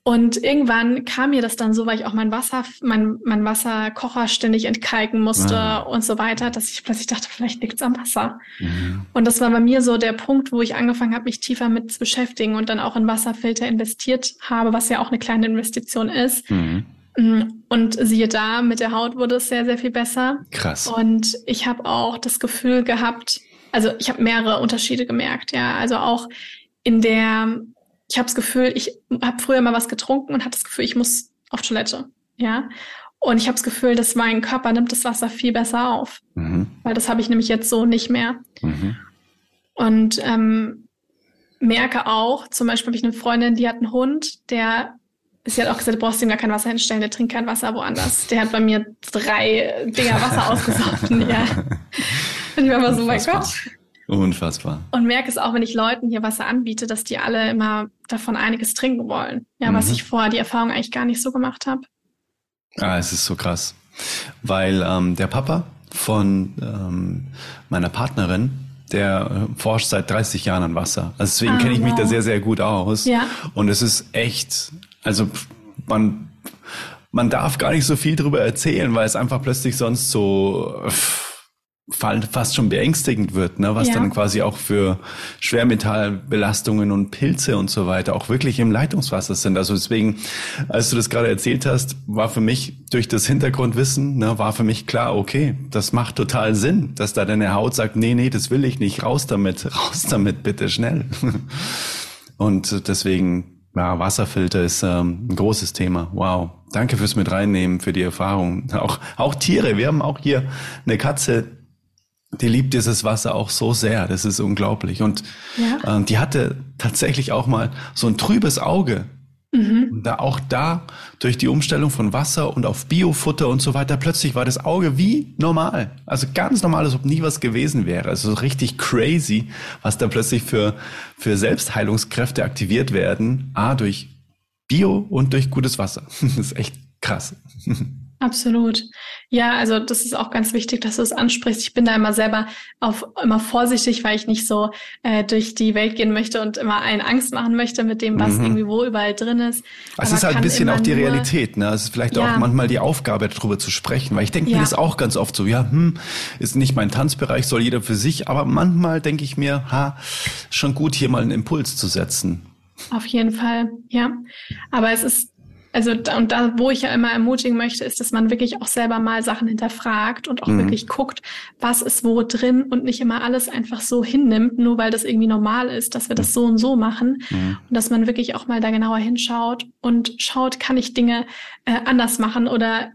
Und irgendwann kam mir das dann so, weil ich auch mein Wasser, mein, mein Wasserkocher ständig entkalken musste ja. und so weiter, dass ich plötzlich dachte, vielleicht liegt's am Wasser. Mhm. Und das war bei mir so der Punkt, wo ich angefangen habe, mich tiefer mit zu beschäftigen und dann auch in Wasserfilter investiert habe, was ja auch eine kleine Investition ist. Mhm. Mm, und siehe da, mit der Haut wurde es sehr, sehr viel besser. Krass. Und ich habe auch das Gefühl gehabt, also ich habe mehrere Unterschiede gemerkt, ja. Also auch in der ich habe das Gefühl, ich habe früher mal was getrunken und hatte das Gefühl, ich muss auf Toilette. Ja. Und ich habe das Gefühl, dass mein Körper nimmt das Wasser viel besser auf. Mhm. Weil das habe ich nämlich jetzt so nicht mehr. Mhm. Und ähm, merke auch, zum Beispiel habe ich eine Freundin, die hat einen Hund, der sie hat auch gesagt, du brauchst ihm gar kein Wasser hinstellen, der trinkt kein Wasser woanders. Der hat bei mir drei Dinger Wasser ausgesoffen, ja. Und ich war immer so, mein Gott, Unfassbar. Und merke es auch, wenn ich Leuten hier Wasser anbiete, dass die alle immer davon einiges trinken wollen. Ja, mhm. was ich vorher die Erfahrung eigentlich gar nicht so gemacht habe. Ah, es ist so krass. Weil ähm, der Papa von ähm, meiner Partnerin, der äh, forscht seit 30 Jahren an Wasser. Also deswegen ah, kenne ich wow. mich da sehr, sehr gut aus. Ja. Und es ist echt, also man, man darf gar nicht so viel drüber erzählen, weil es einfach plötzlich sonst so. Pff, fast schon beängstigend wird, ne? was ja. dann quasi auch für Schwermetallbelastungen und Pilze und so weiter auch wirklich im Leitungswasser sind. Also deswegen, als du das gerade erzählt hast, war für mich durch das Hintergrundwissen, ne, war für mich klar, okay, das macht total Sinn, dass da deine Haut sagt, nee, nee, das will ich nicht, raus damit, raus damit, bitte schnell. und deswegen, ja, Wasserfilter ist ähm, ein großes Thema. Wow. Danke fürs mit reinnehmen, für die Erfahrung. Auch, auch Tiere. Wir haben auch hier eine Katze, die liebt dieses Wasser auch so sehr. Das ist unglaublich. Und ja. ähm, die hatte tatsächlich auch mal so ein trübes Auge. Mhm. Und da auch da durch die Umstellung von Wasser und auf Biofutter und so weiter, plötzlich war das Auge wie normal. Also ganz normal, als ob nie was gewesen wäre. Also richtig crazy, was da plötzlich für, für Selbstheilungskräfte aktiviert werden. A, durch Bio und durch gutes Wasser. Das ist echt krass. Absolut. Ja, also das ist auch ganz wichtig, dass du es ansprichst. Ich bin da immer selber auf immer vorsichtig, weil ich nicht so äh, durch die Welt gehen möchte und immer allen Angst machen möchte mit dem, was mhm. irgendwie wo überall drin ist. Es ist halt ein bisschen auch die Realität, ne? Es ist vielleicht ja. auch manchmal die Aufgabe, darüber zu sprechen, weil ich denke ja. mir das auch ganz oft so, ja, hm, ist nicht mein Tanzbereich, soll jeder für sich, aber manchmal denke ich mir, ha, schon gut, hier mal einen Impuls zu setzen. Auf jeden Fall, ja. Aber es ist also und da, wo ich ja immer ermutigen möchte, ist, dass man wirklich auch selber mal Sachen hinterfragt und auch mhm. wirklich guckt, was ist wo drin und nicht immer alles einfach so hinnimmt, nur weil das irgendwie normal ist, dass wir das so und so machen. Mhm. Und dass man wirklich auch mal da genauer hinschaut und schaut, kann ich Dinge äh, anders machen oder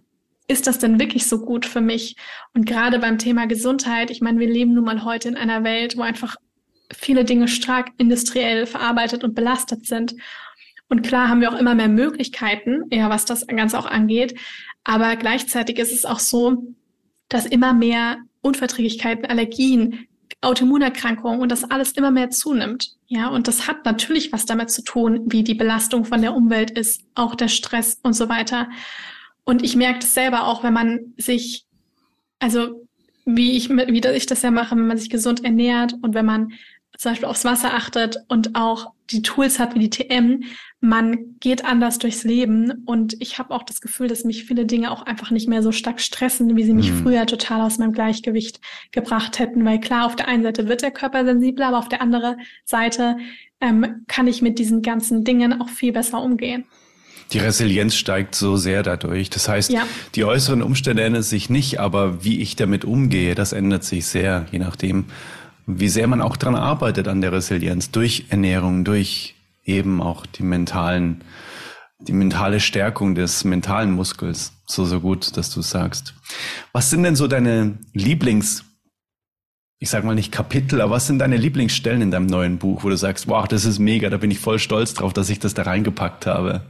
ist das denn wirklich so gut für mich? Und gerade beim Thema Gesundheit, ich meine, wir leben nun mal heute in einer Welt, wo einfach viele Dinge stark industriell verarbeitet und belastet sind. Und klar haben wir auch immer mehr Möglichkeiten, ja, was das Ganze auch angeht. Aber gleichzeitig ist es auch so, dass immer mehr Unverträglichkeiten, Allergien, Autoimmunerkrankungen und das alles immer mehr zunimmt. Ja, und das hat natürlich was damit zu tun, wie die Belastung von der Umwelt ist, auch der Stress und so weiter. Und ich merke das selber auch, wenn man sich, also wie ich, wie ich das ja mache, wenn man sich gesund ernährt und wenn man zum Beispiel aufs Wasser achtet und auch die Tools hat wie die TM, man geht anders durchs Leben und ich habe auch das Gefühl, dass mich viele Dinge auch einfach nicht mehr so stark stressen, wie sie mich mhm. früher total aus meinem Gleichgewicht gebracht hätten. Weil klar, auf der einen Seite wird der Körper sensibler, aber auf der anderen Seite ähm, kann ich mit diesen ganzen Dingen auch viel besser umgehen. Die Resilienz steigt so sehr dadurch. Das heißt, ja. die äußeren Umstände ändern sich nicht, aber wie ich damit umgehe, das ändert sich sehr, je nachdem, wie sehr man auch dran arbeitet an der Resilienz durch Ernährung, durch eben auch die mentalen, die mentale Stärkung des mentalen Muskels. So, so gut, dass du sagst. Was sind denn so deine Lieblings, ich sag mal nicht Kapitel, aber was sind deine Lieblingsstellen in deinem neuen Buch, wo du sagst, wow, das ist mega, da bin ich voll stolz drauf, dass ich das da reingepackt habe?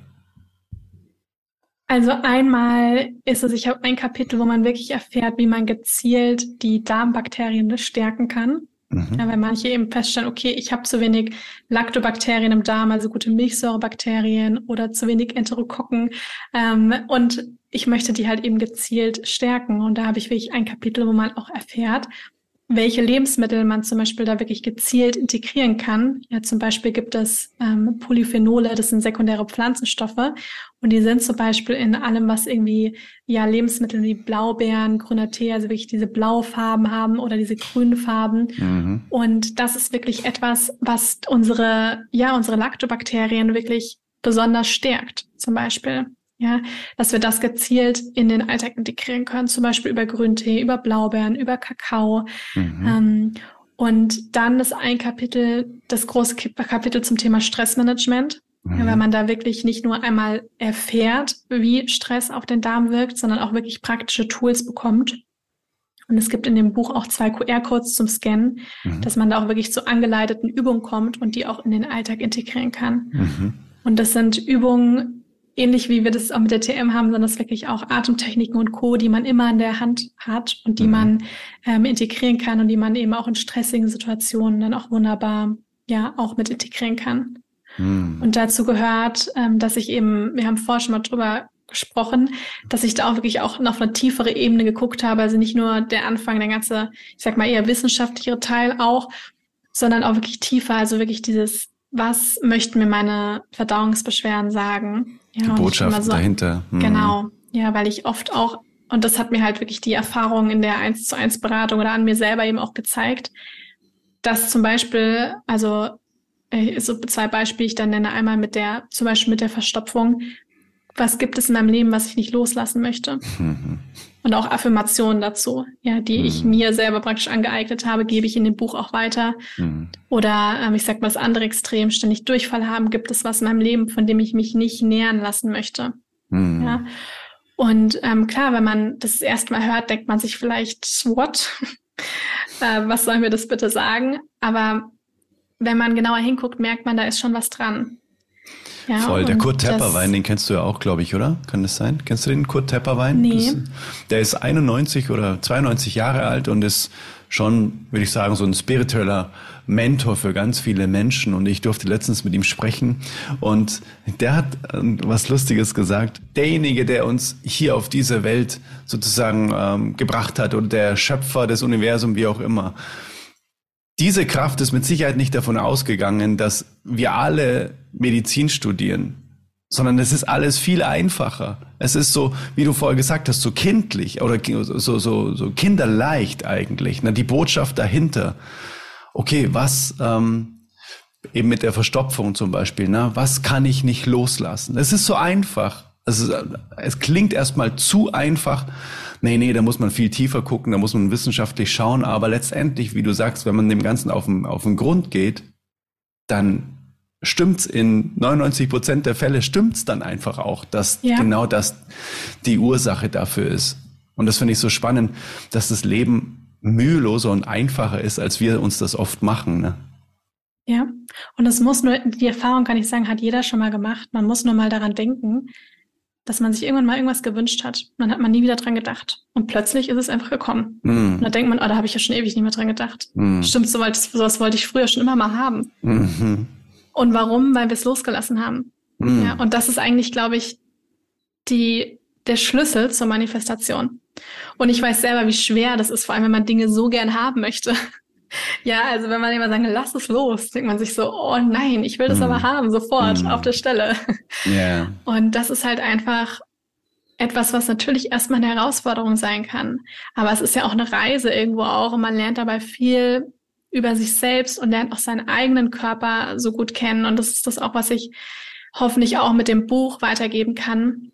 Also einmal ist es, ich habe ein Kapitel, wo man wirklich erfährt, wie man gezielt die Darmbakterien stärken kann. Mhm. Ja, weil manche eben feststellen, okay, ich habe zu wenig Lactobakterien im Darm, also gute Milchsäurebakterien oder zu wenig Enterokokken. Ähm, und ich möchte die halt eben gezielt stärken. Und da habe ich wirklich ein Kapitel, wo man auch erfährt, welche Lebensmittel man zum Beispiel da wirklich gezielt integrieren kann. Ja, zum Beispiel gibt es ähm, Polyphenole, das sind sekundäre Pflanzenstoffe und die sind zum Beispiel in allem, was irgendwie ja Lebensmittel wie Blaubeeren, grüner Tee, also wirklich diese blaue Farben haben oder diese grünen Farben. Mhm. Und das ist wirklich etwas, was unsere ja unsere Lactobakterien wirklich besonders stärkt, zum Beispiel. Ja, dass wir das gezielt in den Alltag integrieren können, zum Beispiel über Grüntee, über Blaubeeren, über Kakao. Mhm. Ähm, und dann ist ein Kapitel, das große Kapitel zum Thema Stressmanagement, mhm. ja, weil man da wirklich nicht nur einmal erfährt, wie Stress auf den Darm wirkt, sondern auch wirklich praktische Tools bekommt. Und es gibt in dem Buch auch zwei QR-Codes zum Scannen, mhm. dass man da auch wirklich zu angeleiteten Übungen kommt und die auch in den Alltag integrieren kann. Mhm. Und das sind Übungen, ähnlich wie wir das auch mit der TM haben, sondern das wirklich auch Atemtechniken und Co., die man immer in der Hand hat und die mhm. man ähm, integrieren kann und die man eben auch in stressigen Situationen dann auch wunderbar ja auch mit integrieren kann. Mhm. Und dazu gehört, ähm, dass ich eben, wir haben vorher schon mal drüber gesprochen, dass ich da auch wirklich auch noch auf eine tiefere Ebene geguckt habe. Also nicht nur der Anfang, der ganze, ich sag mal eher wissenschaftlichere Teil auch, sondern auch wirklich tiefer, also wirklich dieses, was möchten mir meine Verdauungsbeschwerden sagen? Ja, die Botschaft so, dahinter. Hm. Genau. Ja, weil ich oft auch, und das hat mir halt wirklich die Erfahrung in der 1 zu 1 Beratung oder an mir selber eben auch gezeigt, dass zum Beispiel, also äh, so zwei Beispiele ich dann nenne, einmal mit der, zum Beispiel mit der Verstopfung, was gibt es in meinem Leben, was ich nicht loslassen möchte? Mhm. Und auch Affirmationen dazu, ja, die mhm. ich mir selber praktisch angeeignet habe, gebe ich in dem Buch auch weiter. Mhm. Oder ähm, ich sag mal das andere Extrem, ständig Durchfall haben, gibt es was in meinem Leben, von dem ich mich nicht nähern lassen möchte. Mhm. Ja. Und ähm, klar, wenn man das erstmal hört, denkt man sich vielleicht, what? äh, was soll mir das bitte sagen? Aber wenn man genauer hinguckt, merkt man, da ist schon was dran. Ja, Voll. Der Kurt Tepperwein, den kennst du ja auch, glaube ich, oder? Kann das sein? Kennst du den Kurt Tepperwein? Nee. Das, der ist 91 oder 92 Jahre alt und ist schon, würde ich sagen, so ein spiritueller Mentor für ganz viele Menschen. Und ich durfte letztens mit ihm sprechen. Und der hat ähm, was Lustiges gesagt. Derjenige, der uns hier auf diese Welt sozusagen ähm, gebracht hat und der Schöpfer des Universums, wie auch immer, diese Kraft ist mit Sicherheit nicht davon ausgegangen, dass wir alle Medizin studieren, sondern es ist alles viel einfacher. Es ist so, wie du vorher gesagt hast, so kindlich oder so, so, so kinderleicht eigentlich. Ne? Die Botschaft dahinter. Okay, was ähm, eben mit der Verstopfung zum Beispiel, ne? was kann ich nicht loslassen? Es ist so einfach. Es, ist, es klingt erstmal zu einfach. Nee, nee, da muss man viel tiefer gucken, da muss man wissenschaftlich schauen. Aber letztendlich, wie du sagst, wenn man dem Ganzen auf den, auf den Grund geht, dann stimmt's in 99 Prozent der Fälle stimmt's dann einfach auch, dass ja. genau das die Ursache dafür ist. Und das finde ich so spannend, dass das Leben müheloser und einfacher ist, als wir uns das oft machen. Ne? Ja, und es muss nur, die Erfahrung kann ich sagen, hat jeder schon mal gemacht. Man muss nur mal daran denken, dass man sich irgendwann mal irgendwas gewünscht hat. Dann hat man nie wieder dran gedacht. Und plötzlich ist es einfach gekommen. Mm. Und da denkt man, oh, da habe ich ja schon ewig nicht mehr dran gedacht. Mm. Stimmt, so sowas wollte ich früher schon immer mal haben. Mm -hmm. Und warum? Weil wir es losgelassen haben. Mm. Ja, und das ist eigentlich, glaube ich, die, der Schlüssel zur Manifestation. Und ich weiß selber, wie schwer das ist, vor allem wenn man Dinge so gern haben möchte. Ja, also wenn man immer sagt, lass es los, denkt man sich so, oh nein, ich will das mm. aber haben, sofort, mm. auf der Stelle. Yeah. Und das ist halt einfach etwas, was natürlich erstmal eine Herausforderung sein kann. Aber es ist ja auch eine Reise irgendwo auch und man lernt dabei viel über sich selbst und lernt auch seinen eigenen Körper so gut kennen. Und das ist das auch, was ich hoffentlich auch mit dem Buch weitergeben kann.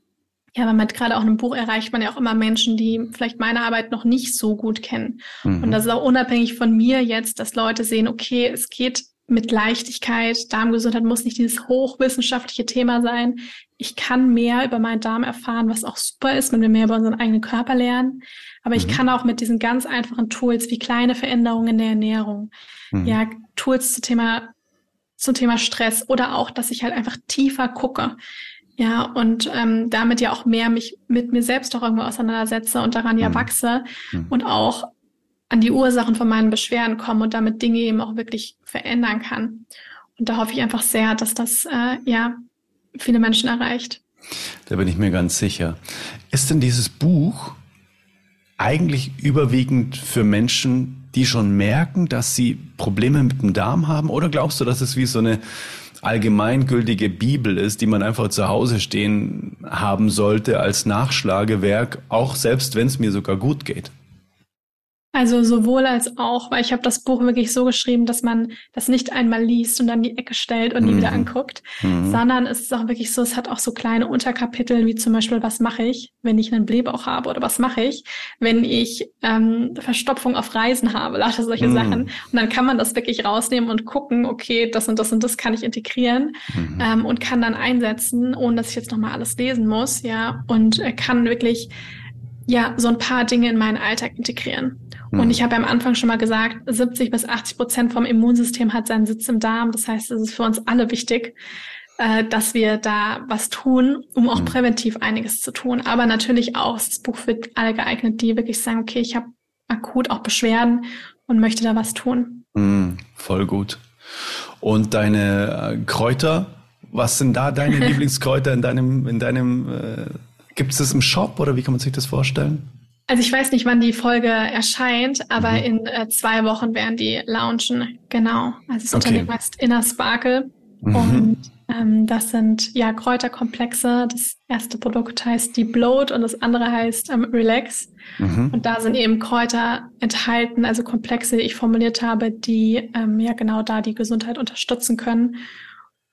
Ja, weil man gerade auch in einem Buch erreicht man ja auch immer Menschen, die vielleicht meine Arbeit noch nicht so gut kennen. Mhm. Und das ist auch unabhängig von mir jetzt, dass Leute sehen, okay, es geht mit Leichtigkeit. Darmgesundheit muss nicht dieses hochwissenschaftliche Thema sein. Ich kann mehr über meinen Darm erfahren, was auch super ist, wenn wir mehr über unseren eigenen Körper lernen. Aber mhm. ich kann auch mit diesen ganz einfachen Tools wie kleine Veränderungen in der Ernährung, mhm. ja, Tools zum Thema, zum Thema Stress oder auch, dass ich halt einfach tiefer gucke. Ja, und ähm, damit ja auch mehr mich mit mir selbst auch irgendwo auseinandersetze und daran ja mhm. wachse mhm. und auch an die Ursachen von meinen Beschwerden komme und damit Dinge eben auch wirklich verändern kann. Und da hoffe ich einfach sehr, dass das äh, ja viele Menschen erreicht. Da bin ich mir ganz sicher. Ist denn dieses Buch eigentlich überwiegend für Menschen, die schon merken, dass sie Probleme mit dem Darm haben? Oder glaubst du, dass es wie so eine allgemeingültige Bibel ist, die man einfach zu Hause stehen haben sollte als Nachschlagewerk, auch selbst wenn es mir sogar gut geht? Also sowohl als auch, weil ich habe das Buch wirklich so geschrieben, dass man das nicht einmal liest und dann die Ecke stellt und mhm. die wieder anguckt, mhm. sondern es ist auch wirklich so, es hat auch so kleine Unterkapitel, wie zum Beispiel, was mache ich, wenn ich einen Blähbauch habe oder was mache ich, wenn ich ähm, Verstopfung auf Reisen habe, lauter solche mhm. Sachen. Und dann kann man das wirklich rausnehmen und gucken, okay, das und das und das kann ich integrieren mhm. ähm, und kann dann einsetzen, ohne dass ich jetzt nochmal alles lesen muss, ja, und äh, kann wirklich ja, so ein paar Dinge in meinen Alltag integrieren. Mhm. Und ich habe am Anfang schon mal gesagt, 70 bis 80 Prozent vom Immunsystem hat seinen Sitz im Darm. Das heißt, es ist für uns alle wichtig, äh, dass wir da was tun, um auch mhm. präventiv einiges zu tun. Aber natürlich auch ist das Buch für alle geeignet, die wirklich sagen, okay, ich habe akut auch Beschwerden und möchte da was tun. Mhm, voll gut. Und deine äh, Kräuter, was sind da deine Lieblingskräuter in deinem, in deinem äh Gibt es das im Shop oder wie kann man sich das vorstellen? Also ich weiß nicht, wann die Folge erscheint, aber mhm. in äh, zwei Wochen werden die launchen. Genau. Also das okay. Unternehmen heißt Inner Sparkle. Mhm. Und ähm, das sind ja Kräuterkomplexe. Das erste Produkt heißt die Bloat und das andere heißt ähm, Relax. Mhm. Und da sind eben Kräuter enthalten, also Komplexe, die ich formuliert habe, die ähm, ja genau da die Gesundheit unterstützen können.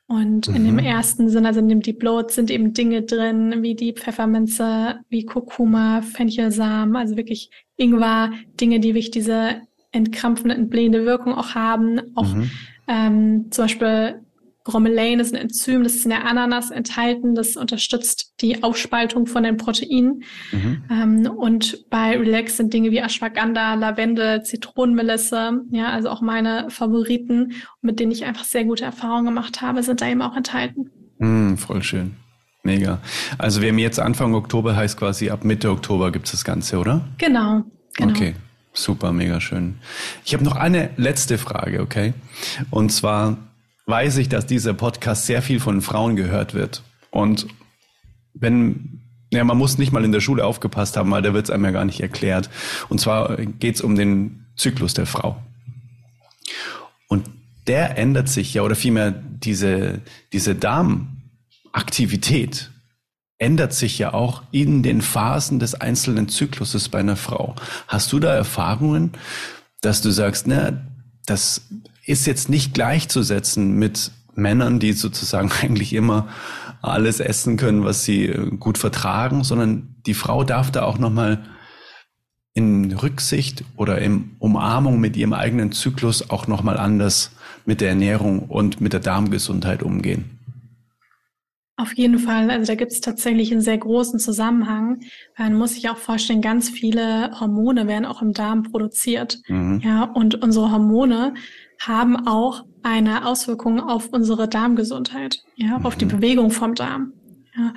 Und mhm. in dem mhm. ersten Sinne, also in dem Deep Bloat, sind eben Dinge drin, wie die Pfefferminze, wie Kurkuma, Fenchelsamen, also wirklich Ingwer, Dinge, die wirklich diese entkrampfende, entblähende Wirkung auch haben. Auch mhm. ähm, zum Beispiel Bromelain ist ein Enzym, das ist in der Ananas enthalten, das unterstützt die Aufspaltung von den Proteinen. Mhm. Ähm, und bei Relax sind Dinge wie Ashwagandha, Lavendel, Zitronenmelisse, ja, also auch meine Favoriten, mit denen ich einfach sehr gute Erfahrungen gemacht habe, sind da eben auch enthalten. Mm, voll schön. Mega. Also wir haben jetzt Anfang Oktober, heißt quasi ab Mitte Oktober gibt es das Ganze, oder? Genau, genau. Okay, super, mega schön. Ich habe noch eine letzte Frage, okay? Und zwar weiß ich, dass dieser Podcast sehr viel von Frauen gehört wird. Und wenn, ja, man muss nicht mal in der Schule aufgepasst haben, weil da wird es einem ja gar nicht erklärt. Und zwar geht es um den Zyklus der Frau. Und der ändert sich ja, oder vielmehr diese, diese Darm, Aktivität ändert sich ja auch in den Phasen des einzelnen Zykluses bei einer Frau. Hast du da Erfahrungen, dass du sagst, na, das ist jetzt nicht gleichzusetzen mit Männern, die sozusagen eigentlich immer alles essen können, was sie äh, gut vertragen, sondern die Frau darf da auch nochmal in Rücksicht oder in Umarmung mit ihrem eigenen Zyklus auch nochmal anders mit der Ernährung und mit der Darmgesundheit umgehen. Auf jeden Fall. Also da gibt es tatsächlich einen sehr großen Zusammenhang. Man muss sich auch vorstellen, ganz viele Hormone werden auch im Darm produziert. Mhm. Ja, und unsere Hormone haben auch eine Auswirkung auf unsere Darmgesundheit, ja, mhm. auf die mhm. Bewegung vom Darm. Ja.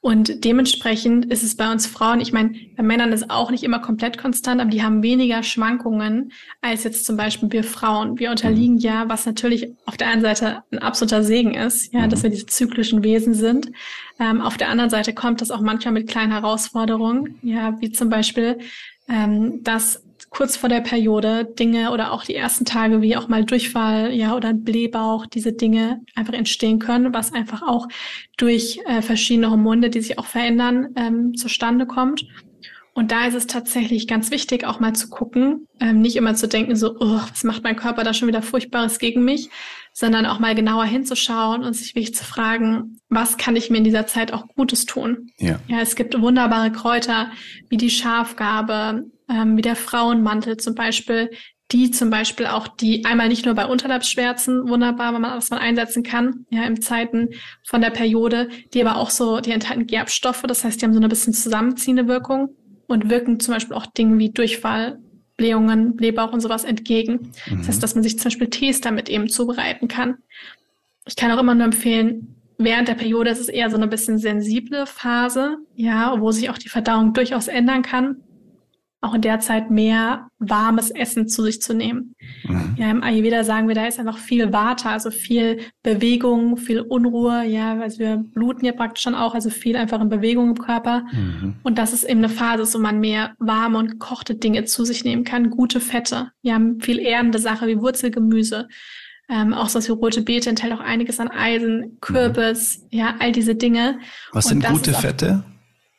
Und dementsprechend ist es bei uns Frauen, ich meine, bei Männern ist auch nicht immer komplett konstant, aber die haben weniger Schwankungen als jetzt zum Beispiel wir Frauen. Wir unterliegen mhm. ja, was natürlich auf der einen Seite ein absoluter Segen ist, ja, mhm. dass wir diese zyklischen Wesen sind. Ähm, auf der anderen Seite kommt das auch manchmal mit kleinen Herausforderungen, ja, wie zum Beispiel, ähm, dass kurz vor der Periode Dinge oder auch die ersten Tage wie auch mal Durchfall, ja, oder ein Blähbauch, diese Dinge einfach entstehen können, was einfach auch durch äh, verschiedene Hormone, die sich auch verändern, ähm, zustande kommt. Und da ist es tatsächlich ganz wichtig, auch mal zu gucken, ähm, nicht immer zu denken, so, oh, was macht mein Körper da schon wieder Furchtbares gegen mich, sondern auch mal genauer hinzuschauen und sich wirklich zu fragen, was kann ich mir in dieser Zeit auch Gutes tun? Ja, ja es gibt wunderbare Kräuter wie die Schafgabe, ähm, wie der Frauenmantel zum Beispiel, die zum Beispiel auch die einmal nicht nur bei Unterleibsschmerzen wunderbar, wenn man, was man einsetzen kann, ja, im Zeiten von der Periode, die aber auch so, die enthalten Gerbstoffe, das heißt, die haben so eine bisschen zusammenziehende Wirkung und wirken zum Beispiel auch Dingen wie Durchfall, Blähungen, Blähbauch und sowas entgegen. Mhm. Das heißt, dass man sich zum Beispiel Tees damit eben zubereiten kann. Ich kann auch immer nur empfehlen, während der Periode ist es eher so eine bisschen sensible Phase, ja, wo sich auch die Verdauung durchaus ändern kann auch in der Zeit mehr warmes Essen zu sich zu nehmen. Mhm. Ja, im Ayurveda sagen wir, da ist einfach viel Vata, also viel Bewegung, viel Unruhe. Ja, also wir bluten ja praktisch schon auch, also viel einfach in Bewegung im Körper. Mhm. Und das ist eben eine Phase, wo man mehr warme und gekochte Dinge zu sich nehmen kann, gute Fette. Wir haben viel erdende Sache wie Wurzelgemüse. Ähm, auch so wie rote Beete enthält auch einiges an Eisen, Kürbis, mhm. ja, all diese Dinge. Was sind gute Fette?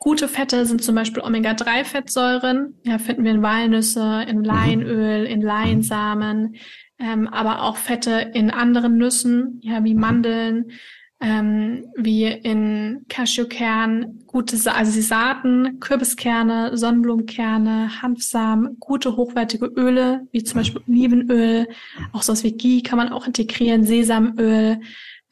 Gute Fette sind zum Beispiel Omega-3-Fettsäuren. Ja, finden wir in Walnüsse, in mhm. Leinöl, in Leinsamen, ähm, aber auch Fette in anderen Nüssen, ja, wie Mandeln, ähm, wie in Cashewkern, gute, Sa also die Saaten, Kürbiskerne, Sonnenblumenkerne, Hanfsamen, gute hochwertige Öle, wie zum Beispiel Olivenöl, auch sowas wie Ghee kann man auch integrieren, Sesamöl.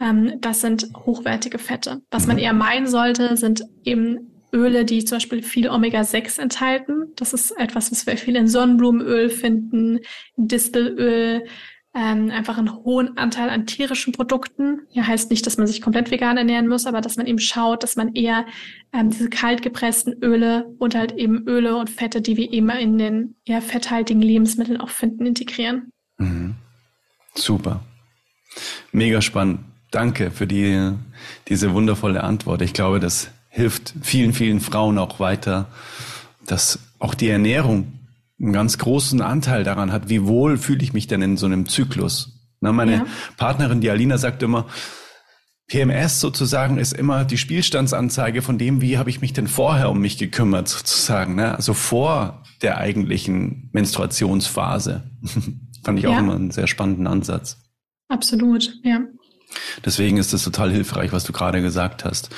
Ähm, das sind hochwertige Fette. Was man mhm. eher meinen sollte, sind eben Öle, die zum Beispiel viel Omega-6 enthalten. Das ist etwas, was wir viel in Sonnenblumenöl finden, in Distelöl, ähm, einfach einen hohen Anteil an tierischen Produkten. Ja, heißt nicht, dass man sich komplett vegan ernähren muss, aber dass man eben schaut, dass man eher ähm, diese kalt gepressten Öle und halt eben Öle und Fette, die wir eben in den eher fetthaltigen Lebensmitteln auch finden, integrieren. Mhm. Super. Mega spannend. Danke für die, diese wundervolle Antwort. Ich glaube, das hilft vielen, vielen Frauen auch weiter, dass auch die Ernährung einen ganz großen Anteil daran hat, wie wohl fühle ich mich denn in so einem Zyklus. Na, meine ja. Partnerin, die Alina, sagt immer, PMS sozusagen ist immer die Spielstandsanzeige von dem, wie habe ich mich denn vorher um mich gekümmert, sozusagen. Ne? Also vor der eigentlichen Menstruationsphase. Fand ich ja. auch immer einen sehr spannenden Ansatz. Absolut, ja. Deswegen ist es total hilfreich, was du gerade gesagt hast.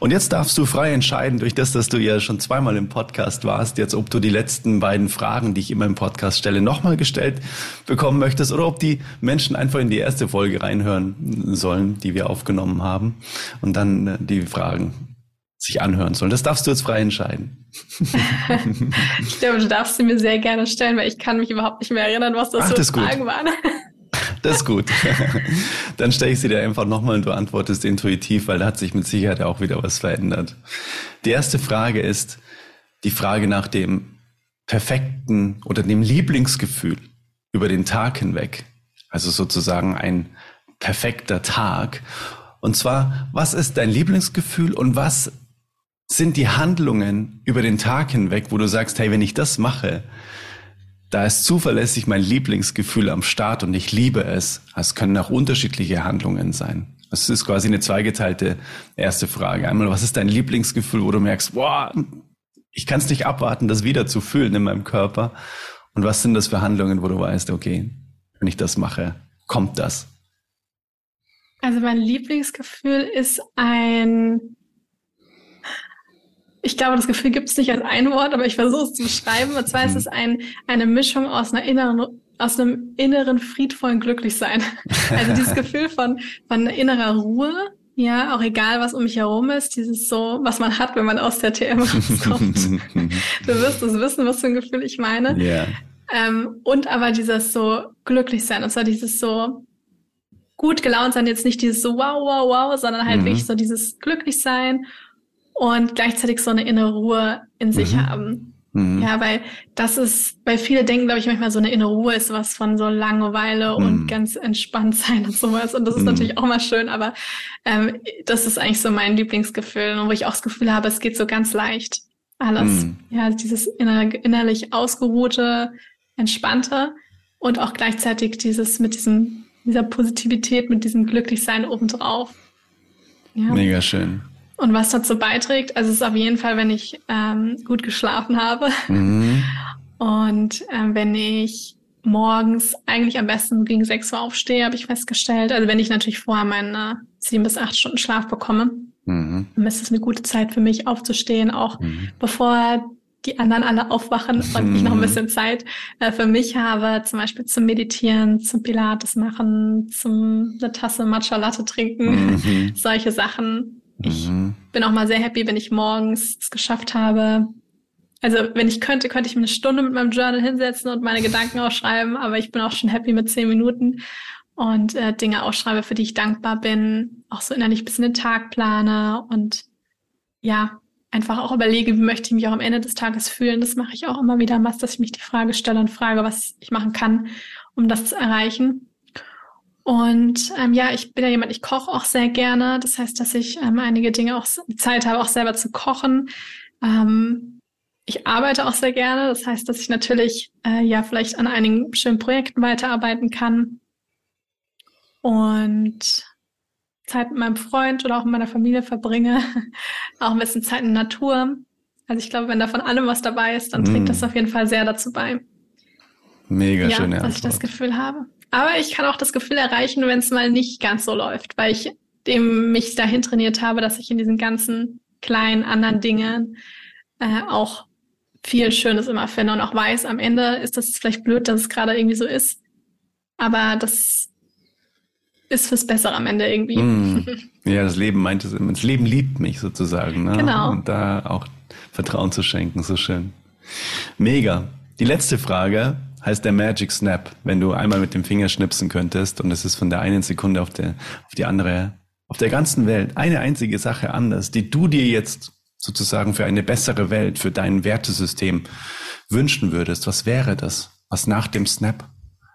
Und jetzt darfst du frei entscheiden, durch das, dass du ja schon zweimal im Podcast warst, jetzt ob du die letzten beiden Fragen, die ich immer im Podcast stelle, nochmal gestellt bekommen möchtest oder ob die Menschen einfach in die erste Folge reinhören sollen, die wir aufgenommen haben und dann äh, die Fragen sich anhören sollen. Das darfst du jetzt frei entscheiden. ich glaube, du darfst sie mir sehr gerne stellen, weil ich kann mich überhaupt nicht mehr erinnern, was das Ach, für Fragen waren. Das ist gut. Dann stelle ich sie dir einfach nochmal und du antwortest intuitiv, weil da hat sich mit Sicherheit auch wieder was verändert. Die erste Frage ist die Frage nach dem perfekten oder dem Lieblingsgefühl über den Tag hinweg. Also sozusagen ein perfekter Tag. Und zwar, was ist dein Lieblingsgefühl und was sind die Handlungen über den Tag hinweg, wo du sagst, hey, wenn ich das mache, da ist zuverlässig mein Lieblingsgefühl am Start und ich liebe es. Es können auch unterschiedliche Handlungen sein. Das ist quasi eine zweigeteilte erste Frage. Einmal, was ist dein Lieblingsgefühl, wo du merkst, boah, ich kann es nicht abwarten, das wieder zu fühlen in meinem Körper. Und was sind das für Handlungen, wo du weißt, okay, wenn ich das mache, kommt das? Also mein Lieblingsgefühl ist ein ich glaube, das Gefühl gibt es nicht als ein Wort, aber ich versuche es zu beschreiben. Und zwar ist es ein, eine Mischung aus einer inneren, aus einem inneren friedvollen Glücklichsein. Also dieses Gefühl von, von innerer Ruhe, ja, auch egal, was um mich herum ist, dieses so, was man hat, wenn man aus der TM rauskommt. du wirst es wissen, was für ein Gefühl ich meine. Yeah. Ähm, und aber dieses so glücklich sein, und zwar dieses so gut gelaunt sein, jetzt nicht dieses so wow, wow, wow, sondern halt mhm. wirklich so dieses glücklich sein und gleichzeitig so eine innere Ruhe in sich mhm. haben. Mhm. Ja, weil das ist, weil viele denken, glaube ich, manchmal so eine innere Ruhe ist was von so Langeweile mhm. und ganz entspannt sein und sowas. Und das ist mhm. natürlich auch mal schön, aber ähm, das ist eigentlich so mein Lieblingsgefühl und wo ich auch das Gefühl habe, es geht so ganz leicht. Alles. Mhm. Ja, dieses inner, innerlich ausgeruhte, entspannte und auch gleichzeitig dieses mit diesem, dieser Positivität, mit diesem Glücklichsein obendrauf. Ja. Mega schön. Und was dazu beiträgt, also es ist auf jeden Fall, wenn ich ähm, gut geschlafen habe mhm. und ähm, wenn ich morgens eigentlich am besten gegen 6 Uhr aufstehe, habe ich festgestellt. Also wenn ich natürlich vorher meine sieben bis acht Stunden Schlaf bekomme, mhm. dann ist es eine gute Zeit für mich aufzustehen, auch mhm. bevor die anderen alle aufwachen und ich noch ein mhm. bisschen Zeit äh, für mich habe, zum Beispiel zum Meditieren, zum Pilates machen, zum eine Tasse Matcha Latte trinken, mhm. solche Sachen. Ich mhm. bin auch mal sehr happy, wenn ich morgens es geschafft habe. Also wenn ich könnte, könnte ich mir eine Stunde mit meinem Journal hinsetzen und meine Gedanken aufschreiben, aber ich bin auch schon happy mit zehn Minuten und äh, Dinge aufschreibe, für die ich dankbar bin, auch so innerlich bis in den Tag plane und ja, einfach auch überlege, wie möchte ich mich auch am Ende des Tages fühlen. Das mache ich auch immer wieder dass ich mich die Frage stelle und frage, was ich machen kann, um das zu erreichen. Und ähm, ja, ich bin ja jemand, ich koche auch sehr gerne. Das heißt, dass ich ähm, einige Dinge auch Zeit habe, auch selber zu kochen. Ähm, ich arbeite auch sehr gerne. Das heißt, dass ich natürlich äh, ja vielleicht an einigen schönen Projekten weiterarbeiten kann. Und Zeit mit meinem Freund oder auch mit meiner Familie verbringe. auch ein bisschen Zeit in der Natur. Also ich glaube, wenn da von allem was dabei ist, dann trägt mm. das auf jeden Fall sehr dazu bei. Mega ja, schöne Antwort. Dass ich das Gefühl habe. Aber ich kann auch das Gefühl erreichen, wenn es mal nicht ganz so läuft, weil ich dem mich dahin trainiert habe, dass ich in diesen ganzen kleinen anderen Dingen äh, auch viel Schönes immer finde und auch weiß, am Ende ist das vielleicht blöd, dass es gerade irgendwie so ist. Aber das ist fürs Bessere am Ende irgendwie. Mm. Ja, das Leben meint es immer. Das Leben liebt mich sozusagen. Ne? Genau. Und da auch Vertrauen zu schenken, so schön. Mega. Die letzte Frage heißt der Magic Snap, wenn du einmal mit dem Finger schnipsen könntest und es ist von der einen Sekunde auf, der, auf die andere, auf der ganzen Welt eine einzige Sache anders, die du dir jetzt sozusagen für eine bessere Welt, für dein Wertesystem wünschen würdest, was wäre das, was nach dem Snap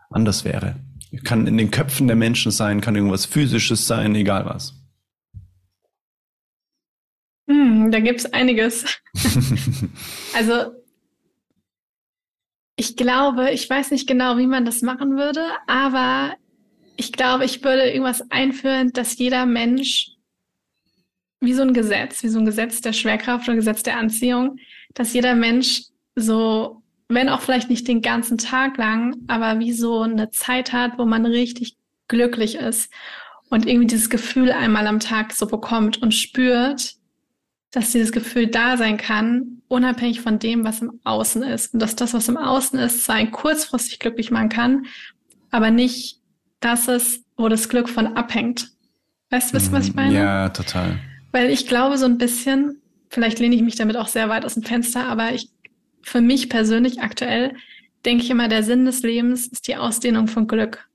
anders wäre? Kann in den Köpfen der Menschen sein, kann irgendwas Physisches sein, egal was. Hm, da gibt's einiges. also ich glaube, ich weiß nicht genau, wie man das machen würde, aber ich glaube, ich würde irgendwas einführen, dass jeder Mensch wie so ein Gesetz, wie so ein Gesetz der Schwerkraft oder Gesetz der Anziehung, dass jeder Mensch so, wenn auch vielleicht nicht den ganzen Tag lang, aber wie so eine Zeit hat, wo man richtig glücklich ist und irgendwie dieses Gefühl einmal am Tag so bekommt und spürt, dass dieses Gefühl da sein kann, unabhängig von dem, was im Außen ist. Und dass das, was im Außen ist, zwar ein kurzfristig glücklich machen kann, aber nicht das ist, wo das Glück von abhängt. Weißt du, was ich meine? Ja, total. Weil ich glaube so ein bisschen, vielleicht lehne ich mich damit auch sehr weit aus dem Fenster, aber ich, für mich persönlich aktuell, denke ich immer, der Sinn des Lebens ist die Ausdehnung von Glück.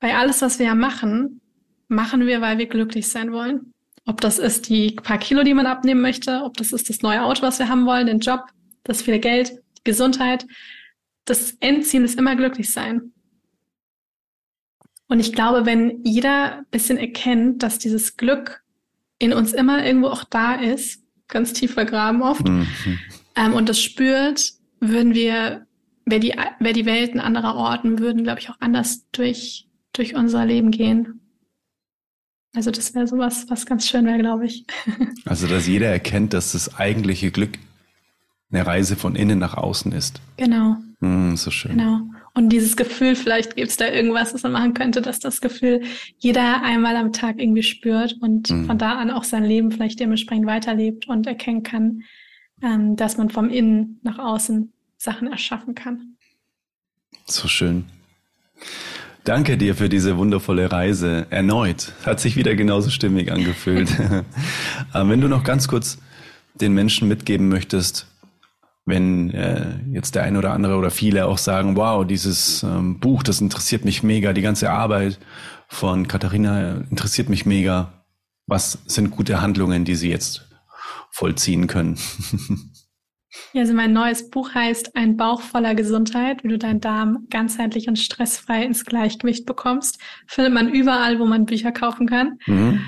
Weil alles, was wir ja machen, machen wir, weil wir glücklich sein wollen. Ob das ist die paar Kilo, die man abnehmen möchte, ob das ist das neue Auto, was wir haben wollen, den Job, das viele Geld, die Gesundheit. Das Endziel ist immer glücklich sein. Und ich glaube, wenn jeder ein bisschen erkennt, dass dieses Glück in uns immer irgendwo auch da ist, ganz tief vergraben oft, mhm. ähm, und das spürt, würden wir, wäre die, wär die Welt ein anderer Ort und würden, glaube ich, auch anders durch, durch unser Leben gehen. Also das wäre sowas, was ganz schön wäre, glaube ich. Also, dass jeder erkennt, dass das eigentliche Glück eine Reise von innen nach außen ist. Genau. Mm, so schön. Genau. Und dieses Gefühl, vielleicht gibt es da irgendwas, was man machen könnte, dass das Gefühl jeder einmal am Tag irgendwie spürt und mm. von da an auch sein Leben vielleicht dementsprechend weiterlebt und erkennen kann, ähm, dass man vom Innen nach außen Sachen erschaffen kann. So schön. Danke dir für diese wundervolle Reise. Erneut. Hat sich wieder genauso stimmig angefühlt. Ähm, wenn du noch ganz kurz den Menschen mitgeben möchtest, wenn äh, jetzt der eine oder andere oder viele auch sagen, wow, dieses ähm, Buch, das interessiert mich mega, die ganze Arbeit von Katharina interessiert mich mega. Was sind gute Handlungen, die sie jetzt vollziehen können? Ja, also mein neues Buch heißt Ein Bauch voller Gesundheit, wie du deinen Darm ganzheitlich und stressfrei ins Gleichgewicht bekommst. Findet man überall, wo man Bücher kaufen kann. Mhm.